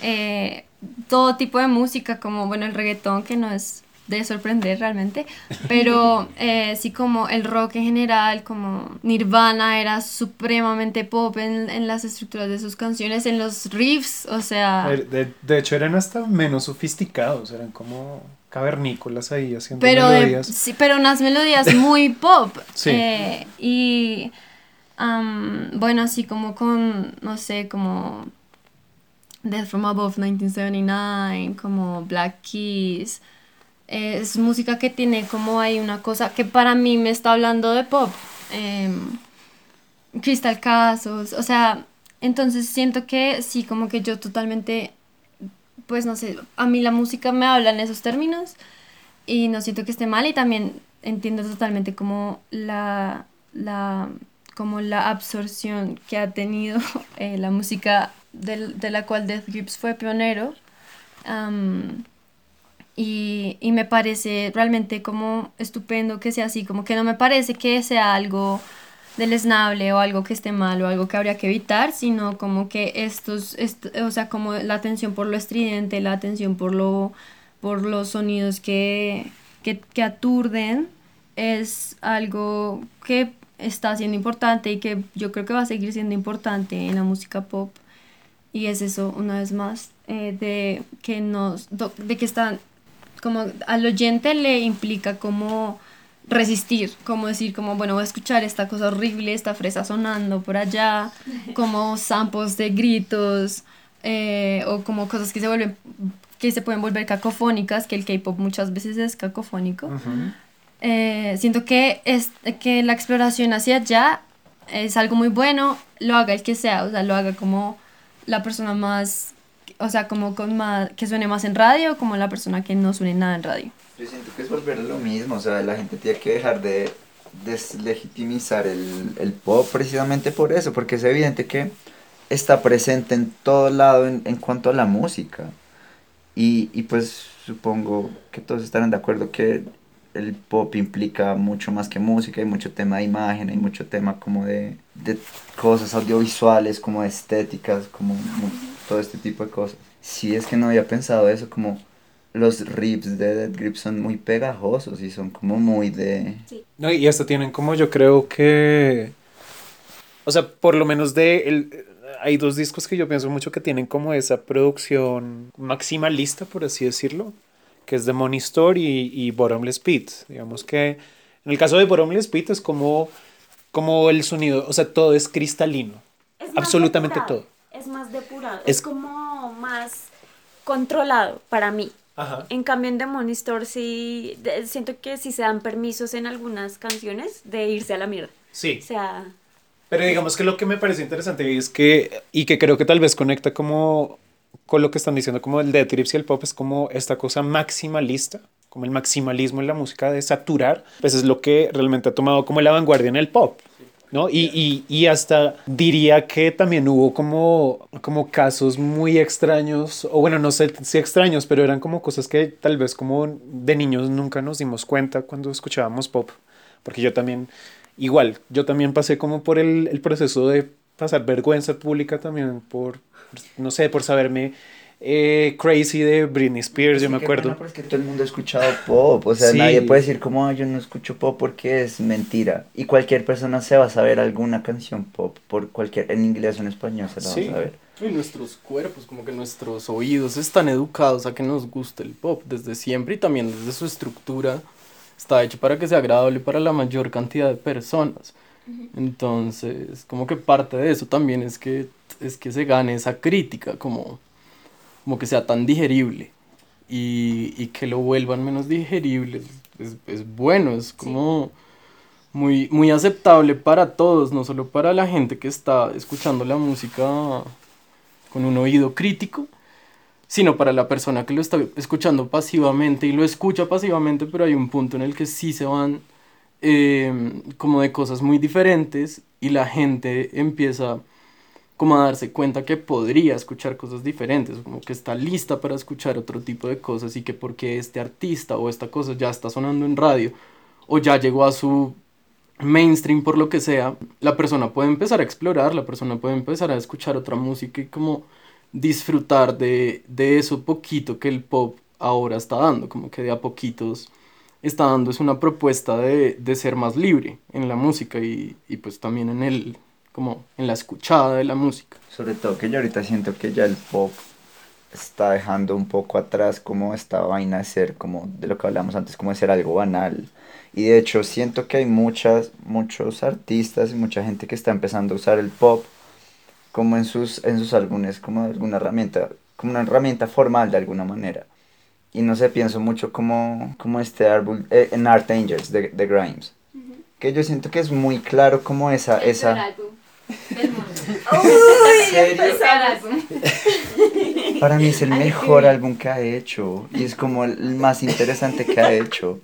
eh, todo tipo de música, como bueno el reggaetón que no es de sorprender realmente, pero eh, sí como el rock en general, como Nirvana era supremamente pop en, en las estructuras de sus canciones, en los riffs, o sea... De, de hecho, eran hasta menos sofisticados, eran como cavernícolas ahí haciendo pero de- melodías. sí, pero unas melodías muy pop Sí. Eh, y bueno así como con no sé como Death from Above 1979 como Black Keys eh, es música que tiene como hay una cosa que para mí me está hablando de pop em, Crystal Castles o sea entonces siento que sí como que yo totalmente pues no sé, a mí la música me habla en esos términos y no siento que esté mal y también entiendo totalmente como la, la, como la absorción que ha tenido eh, la música del- de la cual Death Grips fue pionero y, y me parece realmente como estupendo que sea así, como que no me parece que sea algo deleznable o algo que esté mal o algo que habría que evitar, sino como que estos, est- o sea, como la atención por lo estridente, la atención por lo por los sonidos que, que, que aturden, es algo que está siendo importante y que yo creo que va a seguir siendo importante en la música pop. Y es eso, una vez más, eh, de que nos, de que están, como al oyente le implica como resistir, como decir, como, bueno, voy a escuchar esta cosa horrible, esta fresa sonando por allá, como samples de gritos, eh, o como cosas que se vuelven, que se pueden volver cacofónicas, que el K-pop muchas veces es cacofónico. Eh, siento que, es, que la exploración hacia allá es algo muy bueno, lo haga el que sea, o sea, lo haga como la persona más, o sea, como con más, que suene más en radio, como la persona que no suene nada en radio. Yo siento que es volver a lo mismo, o sea, la gente tiene que dejar de deslegitimizar el, el pop precisamente por eso, porque es evidente que está presente en todo lado en, en cuanto a la música. Y, y pues supongo que todos estarán de acuerdo que el pop implica mucho más que música, hay mucho tema de imagen, hay mucho tema como de, de cosas audiovisuales, como de estéticas, como todo este tipo de cosas. Sí, es que no había pensado eso, como los riffs de Dead Grip son muy pegajosos y son como muy de... No, y hasta tienen como yo creo que... O sea, por lo menos de... El, hay dos discos que yo pienso mucho que tienen como esa producción maximalista, por así decirlo, que es The Money Store y, y Bottomless Pit. Digamos que en el caso de Bottomless Pit es como, como el sonido, o sea, todo es cristalino. Es Absolutamente todo. Es más depurado. Es- Es, como más controlado para mí. Ajá. En cambio, en Demon Store sí de- siento que sí se dan permisos en algunas canciones de irse a la mierda. Sí. O sea, Pero digamos que lo que me parece interesante es que, y que creo que tal vez conecta como con lo que están diciendo como el Dead Trips y el pop, es como esta cosa maximalista, como el maximalismo en la música de saturar, pues es lo que realmente ha tomado como la vanguardia en el pop. ¿No? Y, y, y hasta diría que también hubo como, como casos muy extraños, o bueno, no sé si extraños, pero eran como cosas que tal vez como de niños nunca nos dimos cuenta cuando escuchábamos pop. Porque yo también, igual, yo también pasé como por el, el proceso de pasar vergüenza pública también por, no sé, por saberme eh, crazy de Britney Spears, yo Sí, me acuerdo. bueno, pero es que todo el mundo ha escuchado pop, o sea, Sí. nadie puede decir como, "Ah, yo no escucho pop porque es mentira. Y cualquier persona se va a saber alguna canción pop, por cualquier, en inglés o en español se la Sí. va a saber. Y nuestros cuerpos, como que nuestros oídos están educados a que nos guste el pop desde siempre y también desde su estructura está hecho para que sea agradable para la mayor cantidad de personas. Entonces, como que parte de eso también es que, es que se gane esa crítica, como, como que sea tan digerible y, y que lo vuelvan menos digerible. Es, es bueno, es como muy, muy aceptable para todos, no solo para la gente que está escuchando la música con un oído crítico, sino para la persona que lo está escuchando pasivamente y lo escucha pasivamente, pero hay un punto en el que sí se van eh, como de cosas muy diferentes y la gente empieza como a darse cuenta que podría escuchar cosas diferentes, como que está lista para escuchar otro tipo de cosas y que porque este artista o esta cosa ya está sonando en radio o ya llegó a su mainstream por lo que sea, la persona puede empezar a explorar, la persona puede empezar a escuchar otra música y como disfrutar de, de eso poquito que el pop ahora está dando, como que de a poquitos está dando es una propuesta de, de ser más libre en la música y, y pues también en el como en la escuchada de la música. Sobre todo que yo ahorita siento que ya el pop está dejando un poco atrás como esta vaina de ser, como de lo que hablamos antes, como de ser algo banal. Y de hecho siento que hay muchas, muchos artistas y mucha gente que está empezando a usar el pop como en sus, en sus álbumes, como alguna herramienta, como una herramienta formal de alguna manera. Y no sé, pienso mucho como, como este árbol, eh, en Art Angels de, de Grimes. Que yo siento que es muy claro como esa... esa Para mí es el mejor álbum que ha hecho y es como el más interesante que ha hecho.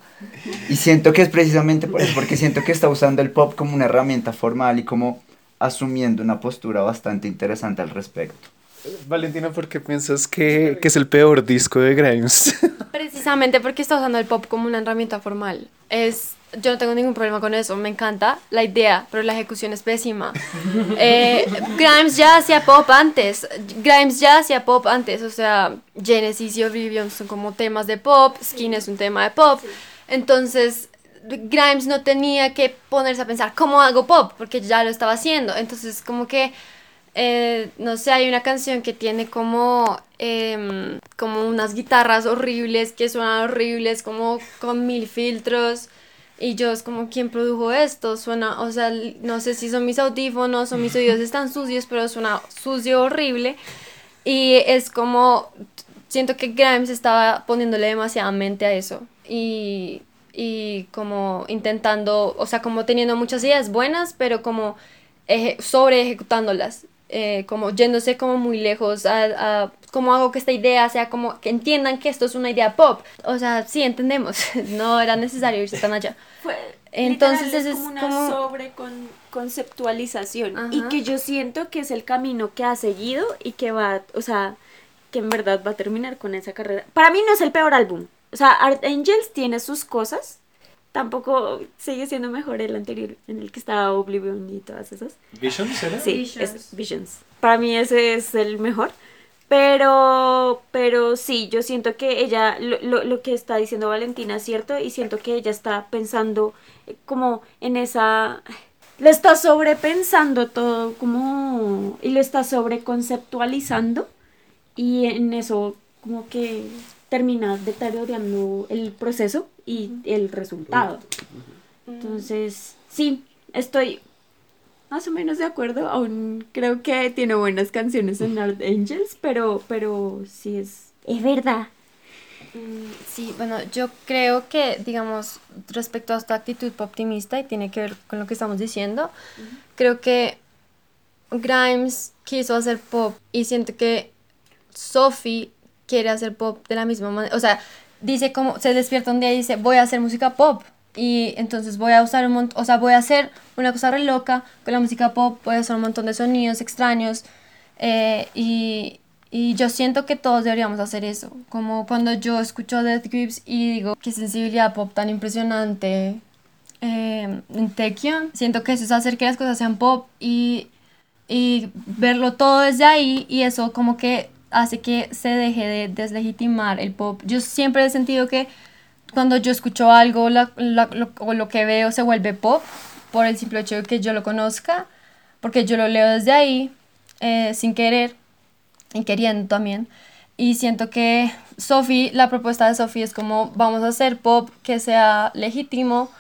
Y siento que es precisamente por eso, porque siento que está usando el pop como una herramienta formal y como asumiendo una postura bastante interesante al respecto. Valentina, ¿por qué piensas que, que es el peor disco de Grimes? Precisamente porque está usando el pop como una herramienta formal. Es, yo no tengo ningún problema con eso, me encanta la idea, pero la ejecución es pésima. Eh, Grimes ya hacía pop antes, Grimes ya hacía pop antes, o sea, Genesis y Oblivion son como temas de pop, Skin es un tema de pop, entonces Grimes no tenía que ponerse a pensar, ¿cómo hago pop? Porque ya lo estaba haciendo, entonces como que eh, no sé, hay una canción que tiene como, em, como unas guitarras horribles que suenan horribles, como con mil filtros. Y yo es como, ¿quién produjo esto? Suena, o sea, no sé si son mis audífonos o mis oídos están sucios, pero suena sucio, horrible. Y es como, siento que Grimes estaba poniéndole demasiada mente a eso. Y, y como intentando, o sea, como teniendo muchas ideas buenas, pero como sobre ejecutándolas. eh, como yéndose como muy lejos a cómo hago que esta idea sea como que entiendan que esto es una idea pop. O sea, sí entendemos, no era necesario irse tan allá. Fue, Entonces, literal, es es como una como- sobre con, conceptualización Ajá. y que yo siento que es el camino que ha seguido y que va, o sea, que en verdad va a terminar con esa carrera. Para mí no es el peor álbum. O sea, Art Angels tiene sus cosas. Tampoco sigue siendo mejor el anterior, en el que estaba Oblivion y todas esas. ¿Visions era? Sí, Visions. es Visions. Para mí ese es el mejor. Pero, pero sí, yo siento que ella, lo, lo, lo que está diciendo Valentina es cierto y siento que ella está pensando eh, como en esa... Lo está sobrepensando todo como... y lo está sobreconceptualizando y en eso como que termina deteriorando el proceso y el resultado. Entonces, sí, estoy más o menos de acuerdo. Aún creo que tiene buenas canciones en Art Angels, pero, pero sí es, es verdad. Mm, Sí, bueno, yo creo que, digamos, respecto a esta actitud optimista y tiene que ver con lo que estamos diciendo, creo que Grimes quiso hacer pop y siento que Sophie quiere hacer pop de la misma manera. O sea, dice como, se despierta un día y dice, voy a hacer música pop. Y entonces voy a usar un montón, o sea, voy a hacer una cosa re loca con la música pop, voy a usar un montón de sonidos extraños. eh, y, y yo siento que todos deberíamos hacer eso. Como cuando yo escucho Death Grips y digo, qué sensibilidad pop tan impresionante eh, en Taekyon. Siento que eso es hacer que las cosas sean pop y, y verlo todo desde ahí y eso como que hace que se deje de deslegitimar el pop. Yo siempre he sentido que cuando yo escucho algo la- la- lo, o lo que veo se vuelve pop por el simple hecho de que yo lo conozca, porque yo lo leo desde ahí eh, sin querer y queriendo también. Y siento que Sophie, la propuesta de Sophie es como vamos a hacer pop que sea legítimo,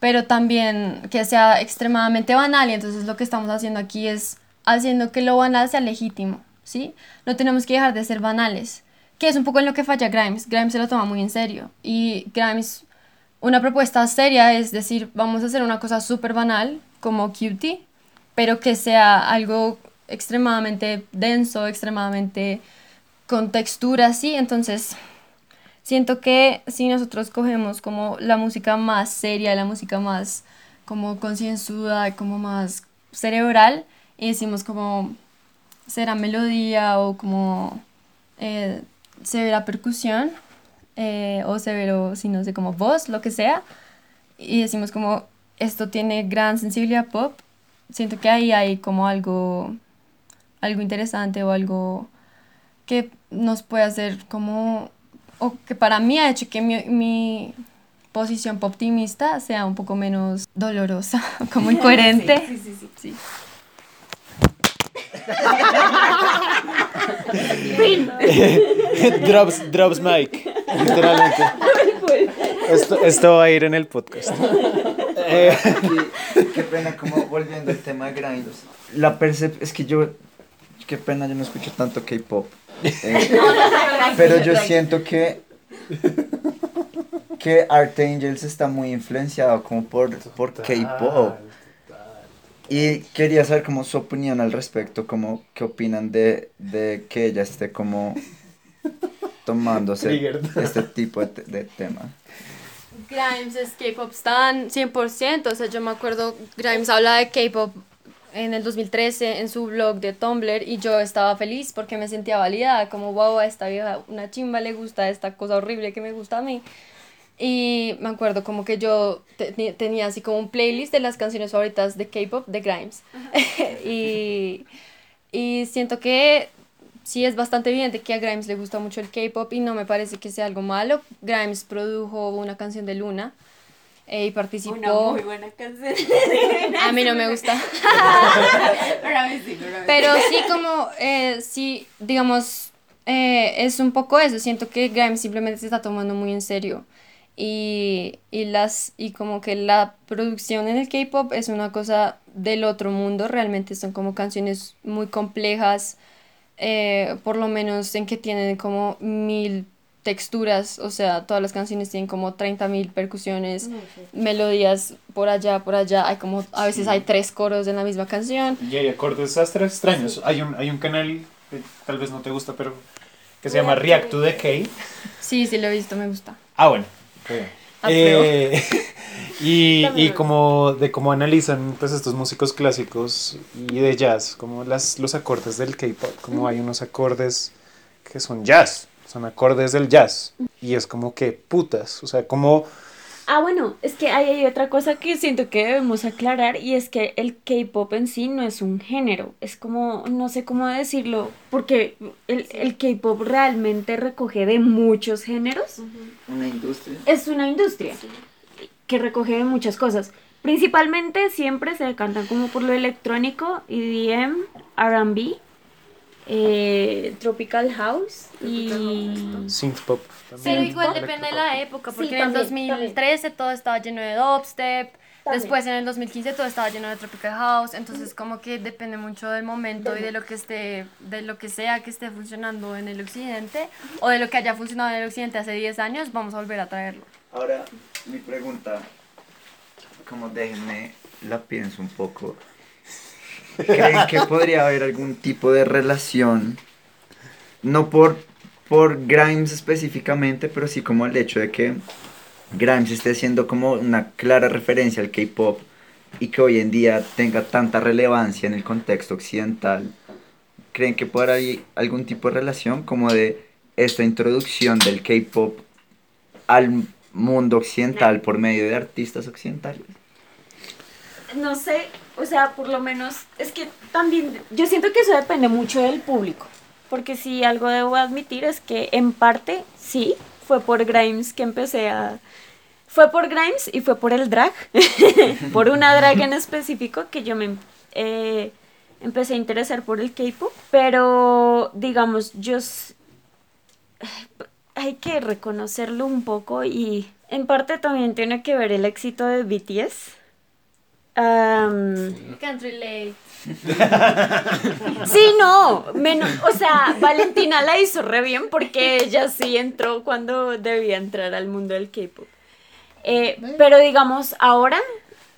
pero también que sea extremadamente banal. Y entonces lo que estamos haciendo aquí es haciendo que lo banal sea legítimo, ¿sí? No tenemos que dejar de ser banales, que es un poco en lo que falla Grimes. Grimes se lo toma muy en serio. Y Grimes, una propuesta seria es decir, vamos a hacer una cosa súper banal, como Cutie, pero que sea algo extremadamente denso, extremadamente con textura, ¿sí? Entonces, siento que si nosotros cogemos como la música más seria, la música más como concienzuda, como más cerebral, y decimos como será melodía o como eh, severa percusión, eh, o severo, si no sé, como voz, lo que sea, y decimos como esto tiene gran sensibilidad pop, siento que ahí hay como algo, algo interesante o algo que nos puede hacer como, o que para mí ha hecho que mi, mi posición optimista sea un poco menos dolorosa, como incoherente. Sí, sí, sí. Sí. drops, drops mic, literalmente. Esto, esto va a ir en el podcast. Eh, Qué, qué pena, como volviendo al tema de Grimes. La percep es que yo, qué pena, yo no escucho tanto K-pop. Eh, pero yo siento que que Art Angels está muy influenciado como por, por K-pop. Y quería saber como su opinión al respecto, como qué opinan de, de que ella esté como tomándose Triggered. este tipo de, te- de tema. Grimes es K-pop stan 100%, o sea, yo me acuerdo, Grimes habla de K-pop en el 2013 en su blog de Tumblr y yo estaba feliz porque me sentía validada, como wow, a esta vieja una chimba le gusta esta cosa horrible que me gusta a mí. Y me acuerdo como que yo te- te- tenía así como un playlist de las canciones favoritas de K-pop de Grimes. y, y siento que sí es bastante evidente que a Grimes le gusta mucho el K-pop y no me parece que sea algo malo. Grimes produjo una canción de Luna eh, y participó. Una muy buena canción. A mí no me gusta. Pero a mí sí, pero a mí. Pero sí como, eh, sí, digamos, eh, es un poco eso. Siento que Grimes simplemente se está tomando muy en serio. Y, y las y como que la producción en el K-pop es una cosa del otro mundo, realmente son como canciones muy complejas, eh, por lo menos en que tienen como mil texturas, o sea, todas las canciones tienen como 30 mil percusiones, melodías por allá, por allá, hay como, a veces hay tres coros en la misma canción. Y hay acordes hasta extraños. Hay, un, hay un canal que tal vez no te gusta, pero que se llama React to Decay. Sí, sí lo he visto, me gusta. Ah, bueno. Apruebo. Eh, y, y como de cómo analizan pues estos músicos clásicos y de jazz, como las, los acordes del K-pop, como hay unos acordes que son jazz, son acordes del jazz. Y es como que putas, o sea, como Ah, bueno, es que ahí hay otra cosa que siento que debemos aclarar y es que el K-pop en sí no es un género, es como, no sé cómo decirlo, porque el, el K-pop realmente recoge de muchos géneros, Una industria. es una industria que recoge de muchas cosas. Principalmente siempre se cantan como por lo electrónico, EDM, RB, eh, Tropical House y... synth pop. también. Pero igual depende de la época, Sí, porque en el también, 2013 todo estaba lleno de dubstep, También. después en el 2015 todo estaba lleno de tropical house, entonces como que depende mucho del momento y de lo que esté, de lo que sea que esté funcionando en el occidente o de lo que haya funcionado en el occidente hace 10 años, vamos a volver a traerlo. Ahora, mi pregunta, como déjenme, la pienso un poco. ¿Creen que podría haber algún tipo de relación, no por, por Grimes específicamente, pero sí como el hecho de que Grimes esté siendo como una clara referencia al K-pop y que hoy en día tenga tanta relevancia en el contexto occidental? ¿Creen que puede haber algún tipo de relación como de esta introducción del K-pop al mundo occidental por medio de artistas occidentales? No sé, o sea, por lo menos es que también yo siento que eso depende mucho del público, porque si algo debo admitir es que en parte sí, fue por Grimes que empecé a fue por Grimes y fue por el drag, por una drag en específico que yo me eh, empecé a interesar por el K-pop, pero digamos, yo hay que reconocerlo un poco y en parte también tiene que ver el éxito de BTS. Am, Can't relate. sí, no, menos, o sea, Valentina la hizo re bien porque ella sí entró cuando debía entrar al mundo del K-pop. Eh, pero digamos, ahora,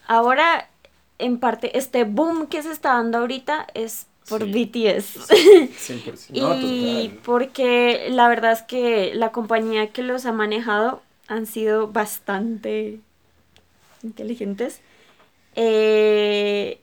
ahora, en parte, este boom que se está dando ahorita es por BTS. 100%. y porque la verdad es que la compañía que los ha manejado han sido bastante inteligentes eh,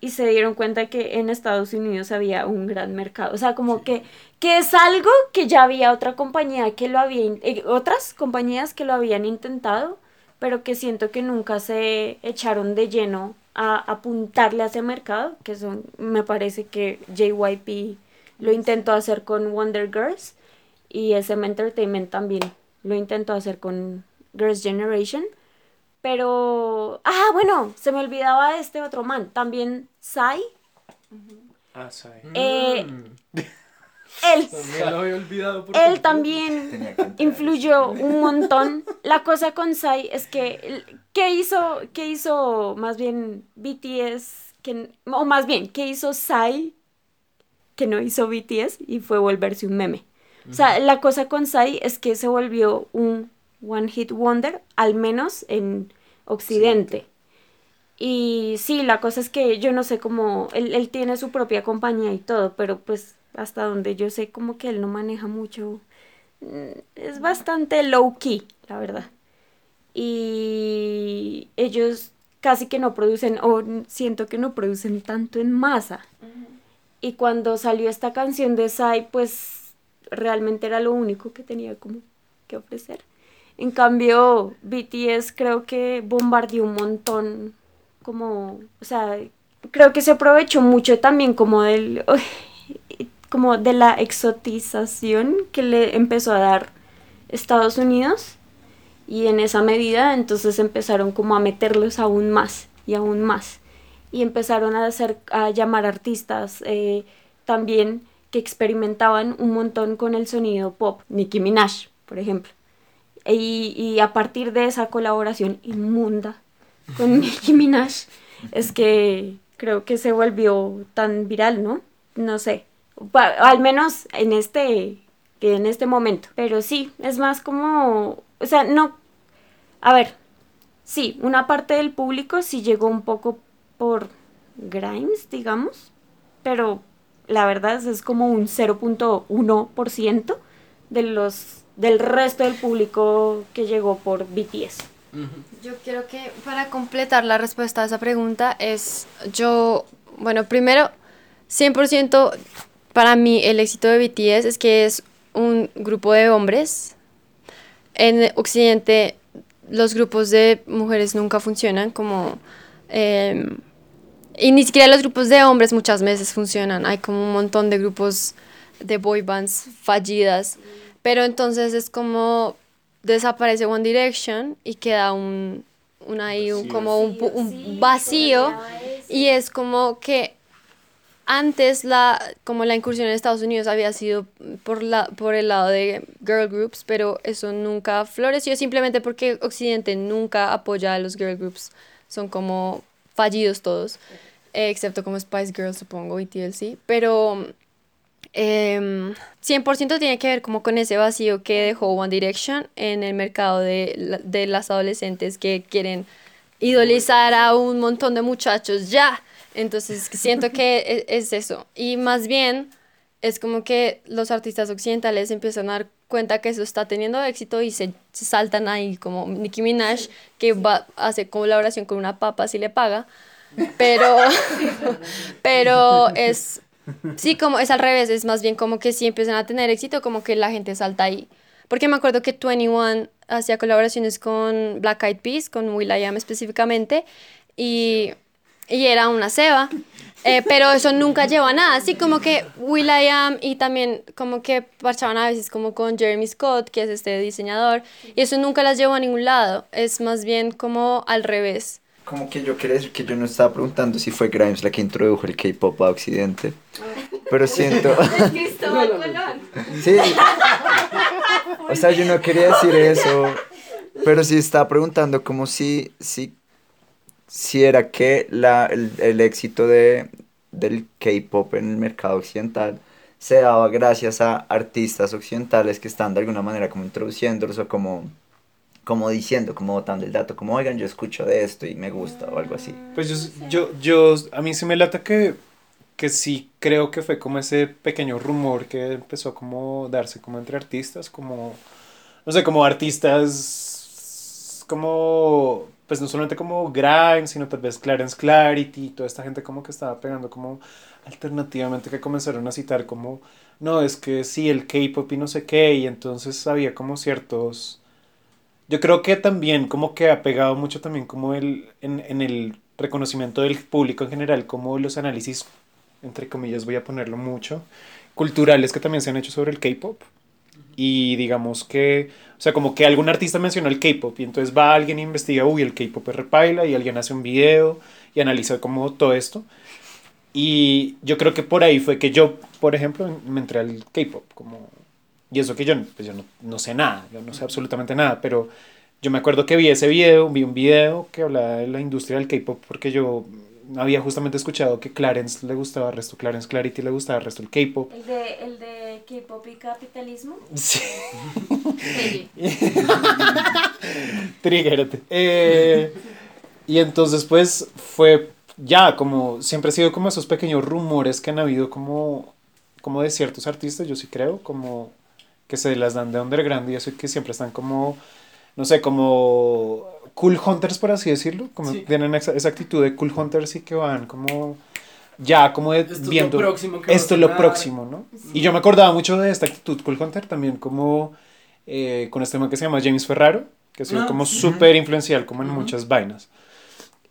y se dieron cuenta que en Estados Unidos había un gran mercado. O sea, como que, que es algo que ya había otra compañía que lo había, eh, otras compañías que lo habían intentado, pero que siento que nunca se echaron de lleno a apuntarle a ese mercado, que son, me parece que JYP lo intentó hacer con Wonder Girls y SM Entertainment también lo intentó hacer con Girls' Generation. Pero, ah, bueno, se me olvidaba de este otro man, también Psy. Ah, sí. Eh, Mm, Él, también lo había olvidado. por él también influyó un montón. La cosa con Psy es que, ¿qué hizo, qué hizo más bien BTS? Que, o más bien, ¿qué hizo Psy que no hizo BTS? Y fue volverse un meme. O sea, la cosa con Psy es que se volvió un One Hit Wonder, al menos en Occidente. Y sí, la cosa es que yo no sé cómo, él, él tiene su propia compañía y todo, pero pues hasta donde yo sé como que él no maneja mucho, mm, es bastante low key, la verdad. Y ellos casi que no producen, o siento que no producen tanto en masa. Y cuando salió esta canción de Psy, pues realmente era lo único que tenía como que ofrecer. En cambio, BTS creo que bombardeó un montón, como, o sea, creo que se aprovechó mucho también como del, como de la exotización que le empezó a dar Estados Unidos. Y en esa medida entonces empezaron como a meterlos aún más y aún más. Y empezaron a hacer a llamar artistas eh, también que experimentaban un montón con el sonido pop. Nicki Minaj por ejemplo y, y a partir de esa colaboración inmunda con Nicki Minaj, es que creo que se volvió tan viral, ¿no? No sé, al menos en este, que en este momento. Pero sí, es más como, o sea, no, a ver, sí, una parte del público sí llegó un poco por Grimes, digamos, pero la verdad es, es como un 0.1% de los del resto del público que llegó por BTS. Yo quiero que para completar la respuesta a esa pregunta es yo, bueno, primero, 100% para mí el éxito de BTS es que es un grupo de hombres. En Occidente los grupos de mujeres nunca funcionan como... eh, y ni siquiera los grupos de hombres muchas veces funcionan. Hay como un montón de grupos de boy bands fallidas. Pero entonces es como desaparece One Direction y queda un, un ahí, un, como un, pu- un vacío. Y es como que antes la, como la incursión en Estados Unidos había sido por, la, por el lado de girl groups, pero eso nunca floreció simplemente porque Occidente nunca apoya a los girl groups. Son como fallidos todos, eh, excepto como Spice Girls, supongo, y TLC. Pero em, 100% tiene que ver como con ese vacío que dejó One Direction en el mercado de, de las adolescentes que quieren idolizar a un montón de muchachos ya. Entonces siento que e- es eso. Y más bien es como que los artistas occidentales empiezan a dar cuenta que eso está teniendo éxito y se, se saltan ahí como Nicki Minaj que va hace colaboración con una papa si le paga. Pero, pero es, sí, como es al revés, es más bien como que si empiezan a tener éxito, como que la gente salta ahí. Porque me acuerdo que 21 hacía colaboraciones con Black Eyed Peas, con Will.i.am específicamente, y, y era una ceba. Eh, pero eso nunca lleva a nada, así como que Will.i.am y también como que parchaban a veces como con Jeremy Scott, que es este diseñador, y eso nunca las llevó a ningún lado, es más bien como al revés. Como que yo quería decir que yo no estaba preguntando si fue Grimes la que introdujo el K-pop a Occidente. Pero siento. Cristóbal Colón. Sí. O sea, yo no quería decir eso. Pero sí estaba preguntando como si, si, si era que la, el, el éxito de, del K-pop en el mercado occidental se daba gracias a artistas occidentales que están de alguna manera como introduciéndolos o como, como diciendo, como botando el dato, como oigan, yo escucho de esto y me gusta o algo así. Pues yo, yo, yo, a mí sí me lata que, que sí creo que fue como ese pequeño rumor que empezó a como darse como entre artistas, como, no sé, como artistas, como, pues no solamente como Grimes, sino tal vez Clarence Clarity, toda esta gente como que estaba pegando como alternativamente que comenzaron a citar como, no, es que sí, el K-pop y no sé qué, y entonces había como ciertos... Yo creo que también como que ha pegado mucho también como el, en, en el reconocimiento del público en general, como los análisis, entre comillas voy a ponerlo mucho, culturales que también se han hecho sobre el K-pop. Y digamos que, o sea, como que algún artista mencionó el K-pop y entonces va alguien e investiga, uy, el K-pop es repaila y alguien hace un video y analiza como todo esto. Y yo creo que por ahí fue que yo, por ejemplo, me entré al K-pop, como y eso que yo, pues yo no, no, sé nada, yo no sé absolutamente nada, pero yo me acuerdo que vi ese video, vi un video que hablaba de la industria del K-pop porque yo había justamente escuchado que Clarence le gustaba el resto, Clarence Clarity le gustaba el resto el K-pop. ¿El de, el de K-pop y capitalismo? Sí. Triggerate. Eh, y entonces pues fue ya como siempre ha sido como esos pequeños rumores que han habido como como de ciertos artistas, yo sí creo, como que se las dan de underground y eso y que siempre están como, no sé, como cool hunters, por así decirlo, como Sí. tienen esa, esa actitud de cool hunters y que van como ya como de- Esto es lo viendo próximo que va a esto es lo próximo, ¿no? Y yo me acordaba mucho de esta actitud cool hunter también como eh, con este man que se llama James Ferraro, que ha sido Ah, como sí. súper influencial como en Ujú. muchas vainas.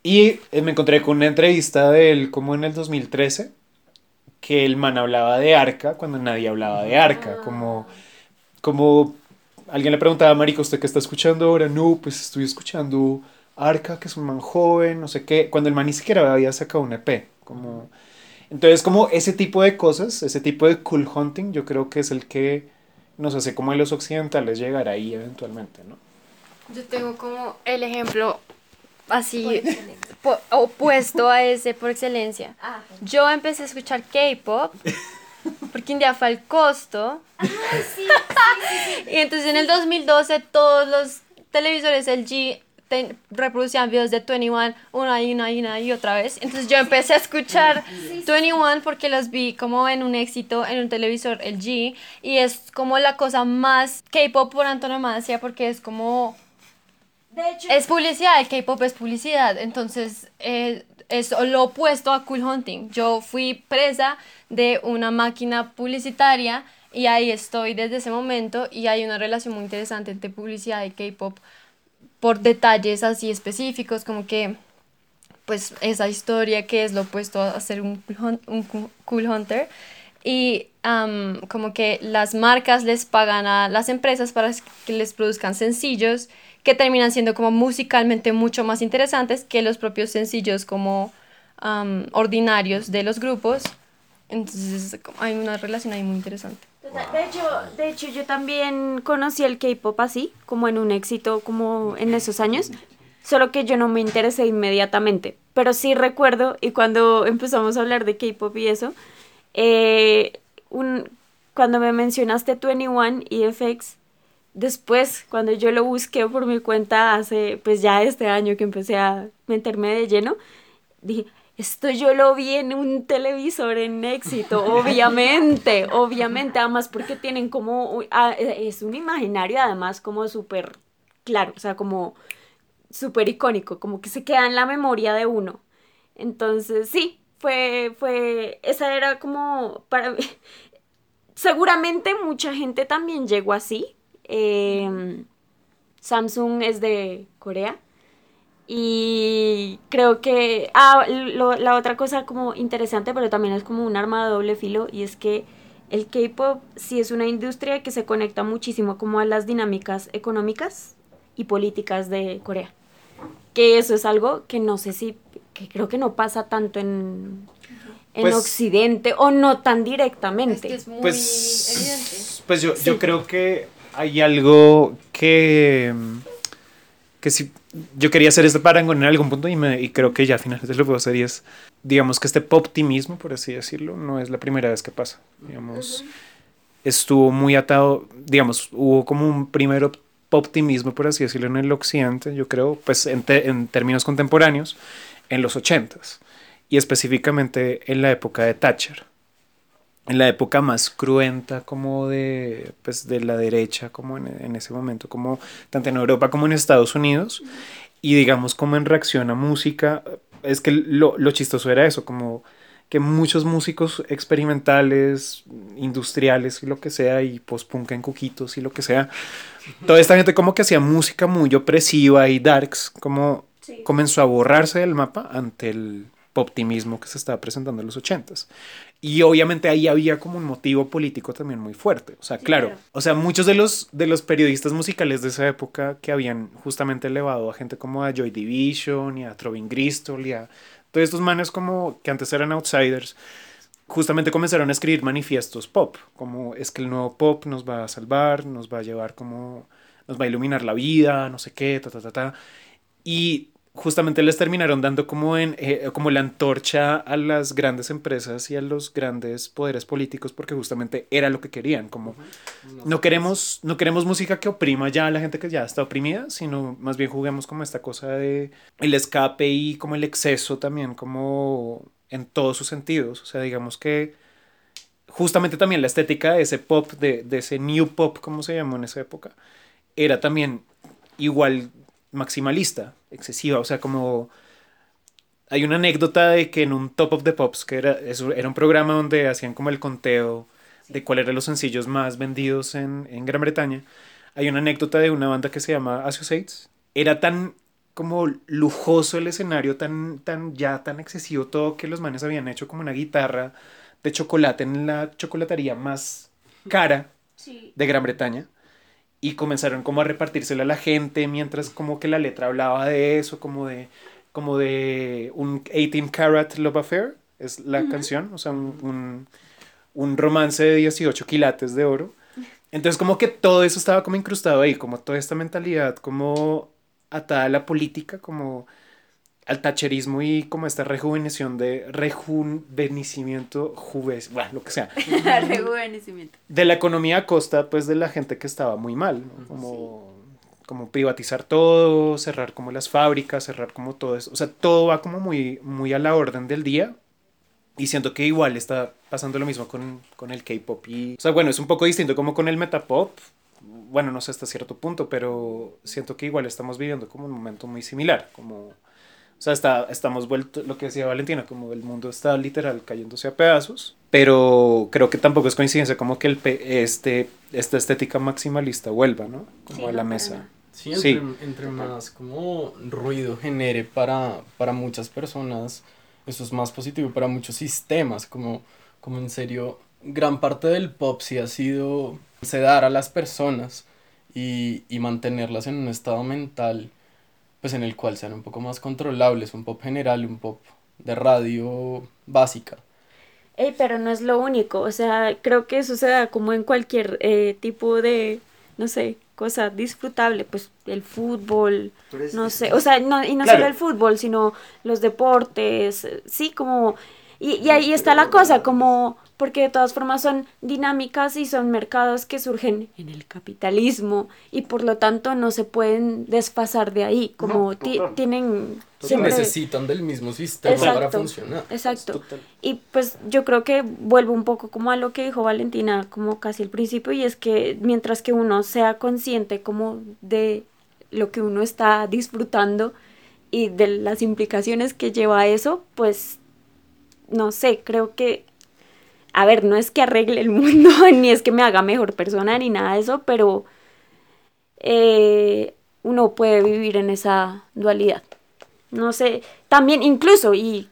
Y eh, me encontré con una entrevista de él como en el 2013 que el man hablaba de Arca cuando nadie hablaba de Arca, como, como alguien le preguntaba, Marico, ¿usted qué está escuchando ahora? No, pues estoy escuchando Arca, que es un man joven, no sé qué, cuando el man ni siquiera había sacado un EP, como... Entonces, como ese tipo de cosas, ese tipo de cool hunting, yo creo que es el que nos hace como a los occidentales llegar ahí eventualmente, ¿no? Yo tengo como el ejemplo así po- opuesto a ese por excelencia. Yo empecé a escuchar K-pop porque un día fue al costo. Y entonces en el 2012 todos los televisores LG te- reproducían videos de 21 una y una y una y otra vez. Entonces yo empecé a escuchar 21 porque los vi como en un éxito en un televisor LG y es como la cosa más K-pop por antonomasia porque es como De hecho, es publicidad, el K-pop es publicidad, entonces eh, es lo opuesto a Cool Hunting. Yo fui presa de una máquina publicitaria y ahí estoy desde ese momento y hay una relación muy interesante entre publicidad y K-pop por detalles así específicos como que pues esa historia que es lo opuesto a ser un un cool hunter y am, como que las marcas les pagan a las empresas para que les produzcan sencillos que terminan siendo como musicalmente mucho más interesantes que los propios sencillos como am, ordinarios de los grupos entonces hay una relación ahí muy interesante De hecho, de hecho, yo también conocí el K-pop así, como en un éxito, como en esos años, solo que yo no me interesé inmediatamente. Pero sí recuerdo, y cuando empezamos a hablar de K-pop y eso, eh, un, cuando me mencionaste 21 y FX, después, cuando yo lo busqué por mi cuenta hace, pues ya este año que empecé a meterme de lleno, dije, esto yo lo vi en un televisor en éxito, obviamente, obviamente, además porque tienen como, ah, eh, es un imaginario además como súper claro, o sea, como súper icónico, como que se queda en la memoria de uno. Entonces, sí, fue, fue, esa era como, para mí, seguramente mucha gente también llegó así. Em, Samsung es de Corea. Y creo que, ah, lo- la otra cosa como interesante, pero también es como un arma de doble filo, y es que el K-pop sí es una industria que se conecta muchísimo como a las dinámicas económicas y políticas de Corea. Que eso es algo que no sé si, que creo que no pasa tanto en, en Pues- Occidente o no tan directamente. muy Pues, pues yo, yo creo que hay algo que, que sí, yo quería hacer este parangón en algún punto y, me, y creo que ya finalmente lo puedo hacer y es, digamos que este poptimismo, por así decirlo, no es la primera vez que pasa. Digamos, estuvo muy atado, digamos, hubo como un primero optimismo, por así decirlo, en el occidente, yo creo, pues en, en términos contemporáneos, en los ochentas y específicamente en la época de Thatcher en la época más cruenta como de, pues, de la derecha, como en, en ese momento, como tanto en Europa como en Estados Unidos, y digamos como en reacción a música, es que lo, lo chistoso era eso, como que muchos músicos experimentales, industriales y lo que sea, y post-punk en cuquitos y lo que sea, toda esta gente como que hacía música muy opresiva y darks, como comenzó a borrarse del mapa ante el optimismo que se estaba presentando en los ochentas. Y obviamente ahí había como un motivo político también muy fuerte. O sea, claro, claro. o sea, muchos de los, de los periodistas musicales de esa época que habían justamente elevado a gente como a Joy Division y a Trovin Gristol y a todos estos manes como que antes eran outsiders, justamente comenzaron a escribir manifiestos pop, como es que el nuevo pop nos va a salvar, nos va a llevar como, nos va a iluminar la vida, no sé qué, ta, ta, ta, ta. Y justamente les terminaron dando como, en, eh, como la antorcha a las grandes empresas y a los grandes poderes políticos porque justamente era lo que querían, como no queremos, no queremos música que oprima ya a la gente que ya está oprimida, sino más bien juguemos como esta cosa de el escape y como el exceso también, como en todos sus sentidos, o sea, digamos que justamente también la estética de ese pop, de, de ese new pop, como se llamó en esa época, era también igual maximalista, excesiva, o sea, como hay una anécdota de que en un Top of the Pops, que era, eso era un programa donde hacían como el conteo de cuáles eran los sencillos más vendidos en, en Gran Bretaña, hay una anécdota de una banda que se llama Associates, era tan como lujoso el escenario, tan, tan ya tan excesivo todo que los manes habían hecho como una guitarra de chocolate en la chocolatería más cara de Gran Bretaña y comenzaron como a repartírsela a la gente mientras como que la letra hablaba de eso, como de como de un 18 Karat Love Affair, es la canción, o sea, un, un, un romance de 18 quilates de oro. Entonces como que todo eso estaba como incrustado ahí, como toda esta mentalidad como atada a la política, como al tacherismo y como esta rejuvenecición de rejuvenecimiento, juves, bueno, lo que sea, Rejuvenecimiento. de la economía a costa pues de la gente que estaba muy mal, ¿no? Como, como privatizar todo, cerrar como las fábricas, cerrar como todo eso, o sea, todo va como muy, muy a la orden del día. Y siento que igual está pasando lo mismo con, con el K-pop y, o sea, bueno, es un poco distinto como con el metapop, bueno, no sé hasta cierto punto, pero siento que igual estamos viviendo como un momento muy similar, como... O sea, está, estamos vuelto, lo que decía Valentina, como el mundo está literal cayéndose a pedazos, pero creo que tampoco es coincidencia como que el este, esta estética maximalista vuelva, ¿no? Como Sí, a la no, mesa. Sí, entre, Sí. entre más como ruido genere para, para muchas personas, eso es más positivo para muchos sistemas, como, como en serio, gran parte del pop sí ha sido sedar a las personas y, y mantenerlas en un estado mental pues en el cual sean un poco más controlables, un pop general, un pop de radio básica. Ey, pero no es lo único, o sea, creo que eso se da como en cualquier eh, tipo de, no sé, cosa disfrutable, pues el fútbol, no sé, o sea, no, y no Claro. solo el fútbol, sino los deportes, sí, como, y, y ahí está la cosa, como, porque de todas formas son dinámicas y son mercados que surgen en el capitalismo y por lo tanto no se pueden desfasar de ahí, como No, ti- total. tienen... Siempre- necesitan del mismo sistema para funcionar. Exacto. Total. Y pues yo creo que vuelvo un poco como a lo que dijo Valentina como casi al principio y es que mientras que uno sea consciente como de lo que uno está disfrutando y de las implicaciones que lleva a eso, pues no sé, creo que a ver, no es que arregle el mundo ni es que me haga mejor persona ni nada de eso, pero eh, uno puede vivir en esa dualidad. No sé, también incluso y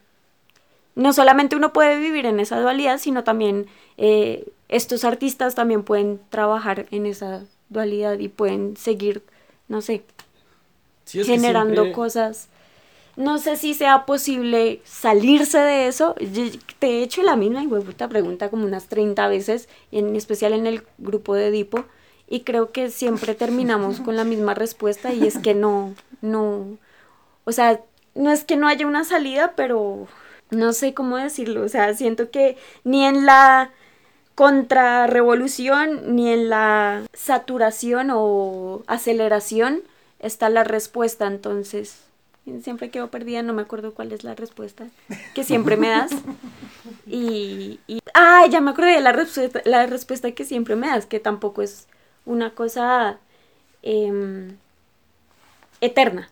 no solamente uno puede vivir en esa dualidad, sino también eh, estos artistas también pueden trabajar en esa dualidad y pueden seguir, no sé, Sí, generando siempre- cosas. No sé si sea posible salirse de eso. Te he hecho la misma huevuta pregunta como unas 30 veces, en especial en el grupo de Edipo, y creo que siempre terminamos con la misma respuesta y es que no, no, o sea, no es que no haya una salida, pero no sé cómo decirlo, o sea, siento que ni en la contrarrevolución ni en la saturación o aceleración está la respuesta, entonces siempre quedo perdida, no me acuerdo cuál es la respuesta que siempre me das. Y, y ah, ya me acordé de la respuesta, la respuesta que siempre me das, que tampoco es una cosa em, eterna.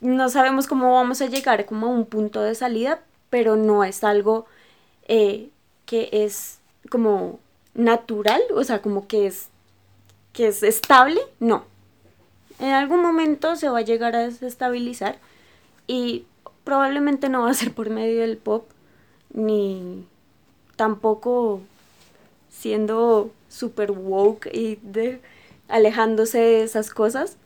No sabemos cómo vamos a llegar como a un punto de salida, pero no es algo eh, que es como natural, o sea, como que es que es estable, no. En algún momento se va a llegar a desestabilizar y probablemente no va a ser por medio del pop ni tampoco siendo super woke y de, alejándose de esas cosas,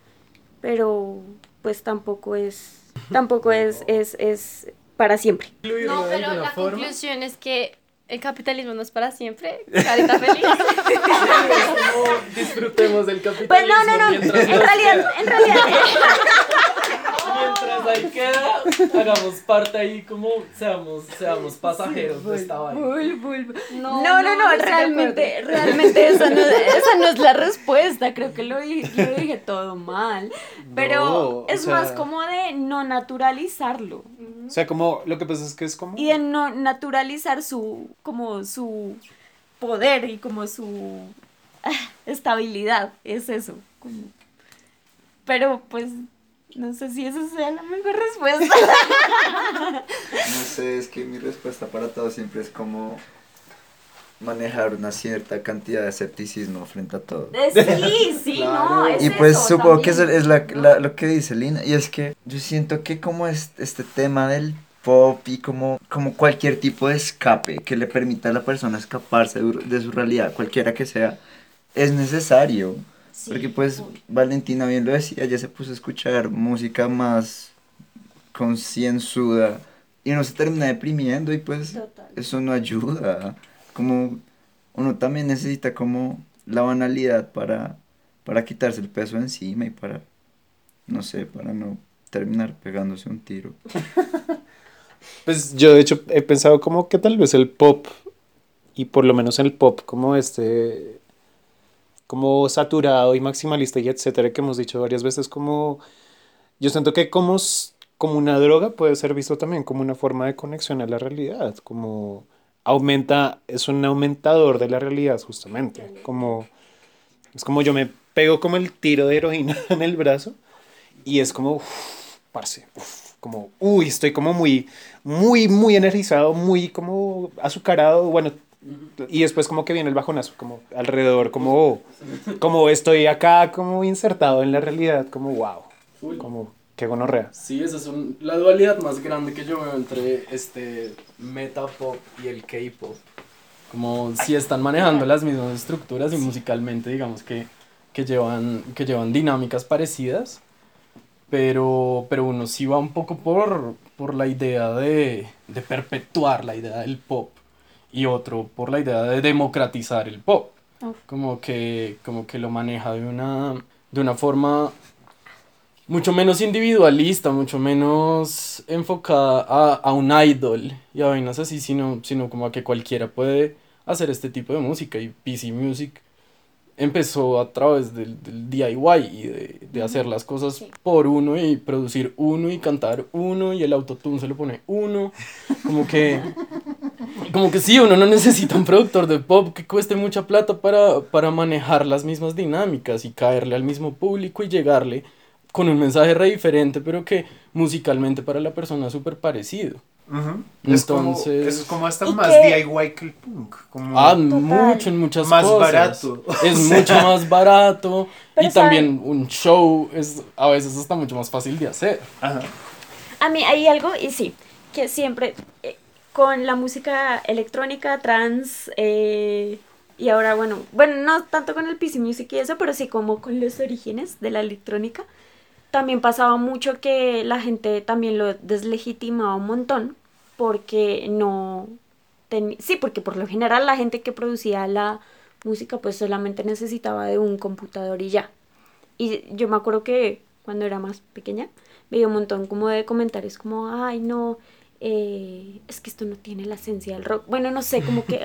pero pues tampoco es tampoco es, es, es para siempre. No, pero la forma. conclusión es que el capitalismo no es para siempre. Carita feliz. Disfrutemos del capitalismo Pues no, no, no, en realidad, en realidad, Mientras ahí queda, hagamos parte ahí como seamos, seamos pasajeros de esta vaina. No, no, no, realmente, realmente esa no, esa no es la respuesta, creo que lo dije, lo dije todo mal, pero No, es sea- más como de no naturalizarlo. O sea, como lo que pasa es que es como... y de no naturalizar su, como su poder y como su ah, estabilidad, es eso, como- pero pues no sé si esa sea la mejor respuesta. No sé, es que mi respuesta para todo siempre es como manejar una cierta cantidad de escepticismo frente a todo. Eh, sí, sí, no, es Y pues eso supongo que eso es la- lo que dice Lina. Y es que yo siento que como es este tema del pop y como, como cualquier tipo de escape que le permita a la persona escaparse de, de su realidad, cualquiera que sea, es necesario. Sí, Porque pues uy. Valentina bien lo decía, ya se puso a escuchar música más concienzuda y uno se termina deprimiendo y pues Total. eso no ayuda. Como uno también necesita como la banalidad para, para quitarse el peso encima y para, no sé, para no terminar pegándose un tiro. Pues yo de hecho he pensado como que tal vez el pop, y por lo menos el pop como este, como saturado y maximalista y etcétera, que hemos dicho varias veces, como yo siento que como, como una droga puede ser visto también como una forma de conexión a la realidad, como aumenta, es un aumentador de la realidad justamente, como es como yo me pego como el tiro de heroína en el brazo y es como, uff, parce, uf, como, uy, estoy como muy, muy, muy energizado, muy como azucarado, bueno, y después como que viene el bajonazo, como alrededor, como, como estoy acá como insertado en la realidad, como wow, como qué gonorrea. Sí, esa es un- la dualidad más grande que yo veo entre este meta pop y el K-pop. Como si están manejando las mismas estructuras y musicalmente digamos que, que, llevan, que llevan dinámicas parecidas, pero, pero uno sí va un poco por, por la idea de, de perpetuar la idea del pop y otro por la idea de democratizar el pop. Como que, como que lo maneja de una, de una forma mucho menos individualista, mucho menos enfocada a, a un idol y a vainas así, sino, sino como a que cualquiera puede hacer este tipo de música. Y PC Music empezó a través del, del DIY y de, de hacer las cosas Sí. por uno y producir uno y cantar uno y el autotune se lo pone uno. Como que, como que sí, uno no necesita un productor de pop que cueste mucha plata para, para manejar las mismas dinámicas y caerle al mismo público y llegarle con un mensaje re diferente, pero que musicalmente para la persona es súper parecido. Es como, Entonces- eso es como hasta ¿Y más qué? DIY que el punk, como Ah, mucho en muchas Más cosas. barato. Es O sea. mucho más barato Pero y también un show es a veces hasta mucho más fácil de hacer. Ajá. A mí hay algo, y sí, que siempre eh, con la música electrónica, trans, eh, y ahora, bueno, bueno, no tanto con el PC Music y eso, pero sí como con los orígenes de la electrónica, también pasaba mucho que la gente también lo deslegitimaba un montón, porque no... sí, porque por lo general la gente que producía la música pues solamente necesitaba de un computador y ya. Y yo me acuerdo que cuando era más pequeña veía un montón como de comentarios como, ay, no, eh, es que esto no tiene la esencia del rock. Bueno, no sé, como que,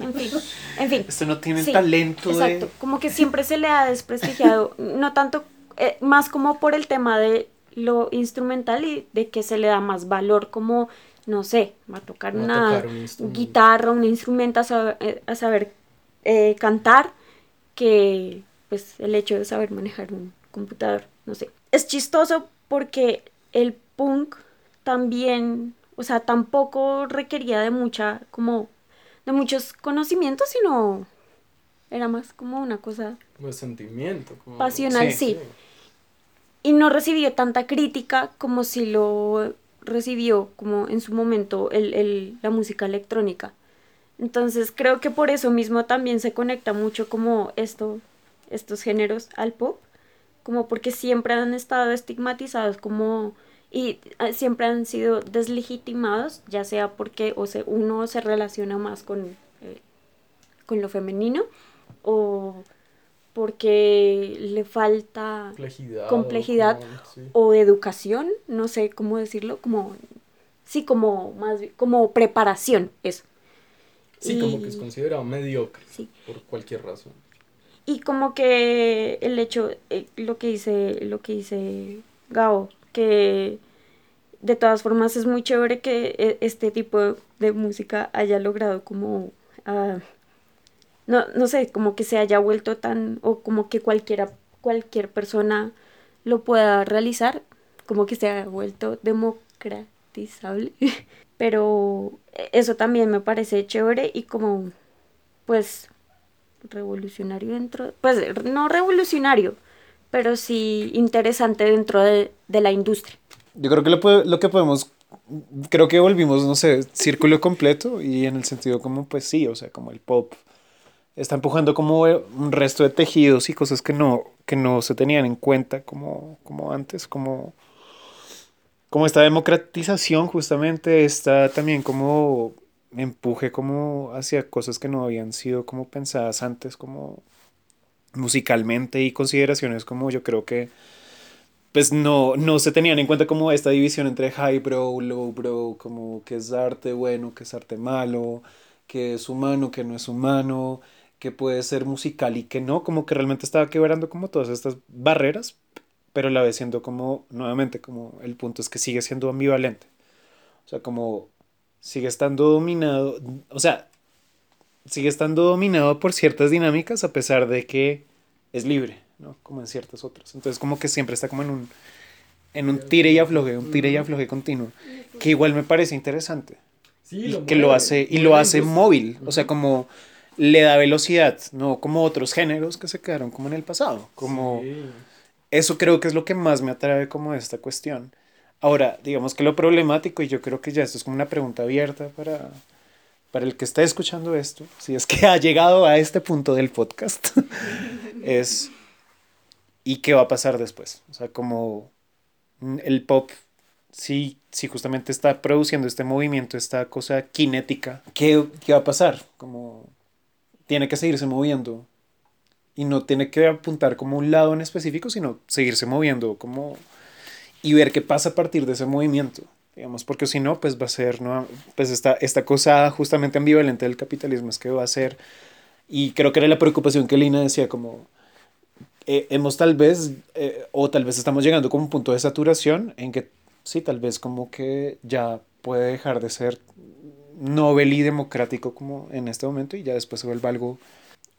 en fin, en fin. Esto no tiene el Sí, talento Exacto, de... como que siempre se le ha desprestigiado, no tanto, eh, más como por el tema de lo instrumental y de que se le da más valor como, no sé, va a tocar Va a una tocar un instrumento. guitarra, un instrumento a saber, a saber eh, cantar que pues el hecho de saber manejar un computador, no sé. Es chistoso porque el punk también, o sea, tampoco requería de mucha, como, de muchos conocimientos, sino era más como una cosa Como sentimiento. Como... pasional, Sí, sí. Y no recibió tanta crítica como si lo recibió como en su momento el, el- la música electrónica. Entonces creo que por eso mismo también se conecta mucho como esto, estos géneros al pop, como porque siempre han estado estigmatizados como y eh, siempre han sido deslegitimados, ya sea porque o se, uno se relaciona más con, eh, con lo femenino o porque le falta Complejidad. o Complejidad como- sí. o educación, no sé cómo decirlo, como sí, como más como preparación, eso. Sí, como que Y- es considerado mediocre Sí. por cualquier razón. Y como que el hecho, eh, lo que dice, lo que dice Gao, que de todas formas es muy chévere que eh, este tipo de, música haya logrado como, ah, no, no sé, como que se haya vuelto tan, o como que cualquiera, cualquier persona lo pueda realizar, como que se ha vuelto democratizable. Pero eso también me parece chévere y como, pues, revolucionario dentro, pues no revolucionario, pero sí interesante dentro de, de la industria. Yo creo que lo, lo que podemos, creo que volvimos, no sé, círculo completo y en el sentido como, pues sí, o sea, como el pop está empujando como un resto de tejidos y cosas que no, que no se tenían en cuenta como, como antes, como, como esta democratización justamente, está también como empuje como hacia cosas que no habían sido como pensadas antes, como musicalmente y consideraciones como yo creo que pues no, no se tenían en cuenta como esta división entre high bro, low bro, como que es arte bueno, que es arte malo, que es humano, que no es humano, que puede ser musical y que no, como que realmente estaba quebrando como todas estas barreras, pero la vez siendo como, nuevamente, como el punto es que sigue siendo ambivalente. O sea, como sigue estando dominado, o sea, sigue estando dominado por ciertas dinámicas a pesar de que es libre. ¿no? Como en ciertas otras. Entonces como que siempre está como en un, en un tire y afloje, un tire y afloje continuo, que igual me parece interesante. y que lo hace, y lo hace móvil, o sea, como le da velocidad, no como otros géneros que se quedaron como en el pasado, como eso creo que es lo que más me atrae como de esta cuestión. Ahora, digamos que lo problemático, y yo creo que ya esto es como una pregunta abierta para, para el que está escuchando esto, si es que ha llegado a este punto del podcast, es y qué va a pasar después. O sea, como el pop sí, sí justamente está produciendo este movimiento, esta cosa cinética, ¿qué, ¿qué, va a pasar? Como tiene que seguirse moviendo y no tiene que apuntar como un lado en específico, sino seguirse moviendo como y ver qué pasa a partir de ese movimiento. Digamos, porque si no, pues va a ser, ¿no? Pues esta, esta cosa justamente ambivalente del capitalismo es que va a ser, y creo que era la preocupación que Lina decía, como, eh, hemos tal vez, eh, o tal vez estamos llegando como un punto de saturación en que sí, tal vez como que ya puede dejar de ser novel y democrático como en este momento y ya después se vuelve algo...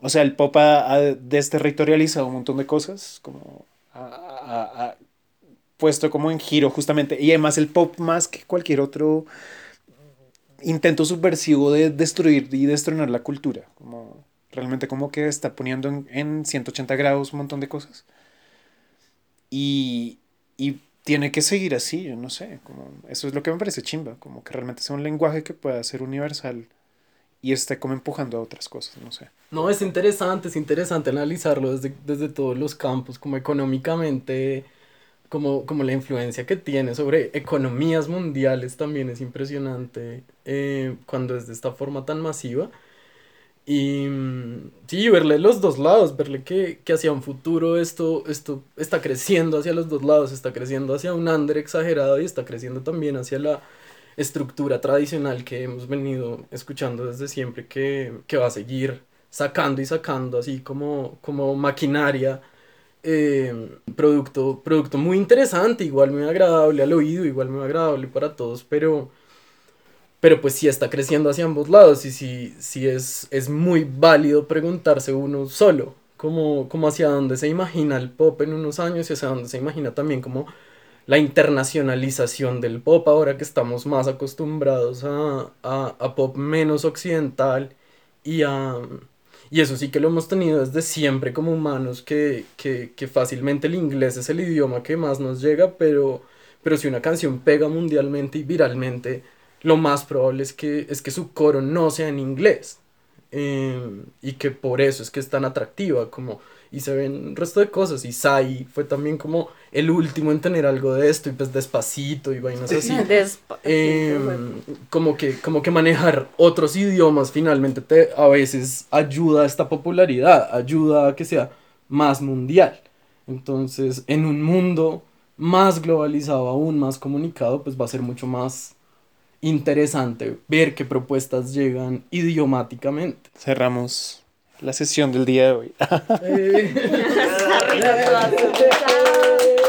O sea, el pop ha, desterritorializado un montón de cosas, como ha, puesto como en giro justamente, y además el pop más que cualquier otro intento subversivo de destruir y destronar la cultura, como Realmente como que está poniendo en, 180 grados un montón de cosas. Y, y tiene que seguir así, yo no sé. Como, eso es lo que me parece chimba, como que realmente sea un lenguaje que pueda ser universal y esté como empujando a otras cosas, no sé. No, es interesante, es interesante analizarlo desde, desde todos los campos, como económicamente, como, como la influencia que tiene sobre economías mundiales también es impresionante eh, cuando es de esta forma tan masiva. Y mm, sí, verle los dos lados, verle que, que hacia un futuro esto, esto está creciendo hacia los dos lados, está creciendo hacia un under exagerado y está creciendo también hacia la estructura tradicional que hemos venido escuchando desde siempre, que, que va a seguir sacando y sacando así como, como maquinaria. Eh, producto, producto muy interesante, igual muy agradable al oído, igual muy agradable para todos, pero pero pues sí está creciendo hacia ambos lados y sí, es, es muy válido preguntarse uno solo, como, hacia dónde se imagina el pop en unos años y hacia dónde se imagina también como la internacionalización del pop ahora que estamos más acostumbrados a, a, pop menos occidental y a... Y eso sí que lo hemos tenido desde siempre como humanos, que, que, que fácilmente el inglés es el idioma que más nos llega, pero, pero si una canción pega mundialmente y viralmente, lo más probable es que, es que su coro no sea en inglés. Em, y que por eso es que es tan atractiva como y se ven un resto de cosas. Y Sai fue también como el último en tener algo de esto y pues despacito y vainas así. em, como que como que manejar otros idiomas finalmente te a veces ayuda a esta popularidad ayuda a que sea más mundial. Entonces en un mundo más globalizado aún más comunicado pues va a ser mucho más interesante ver qué propuestas llegan idiomáticamente. Cerramos la sesión del día de hoy.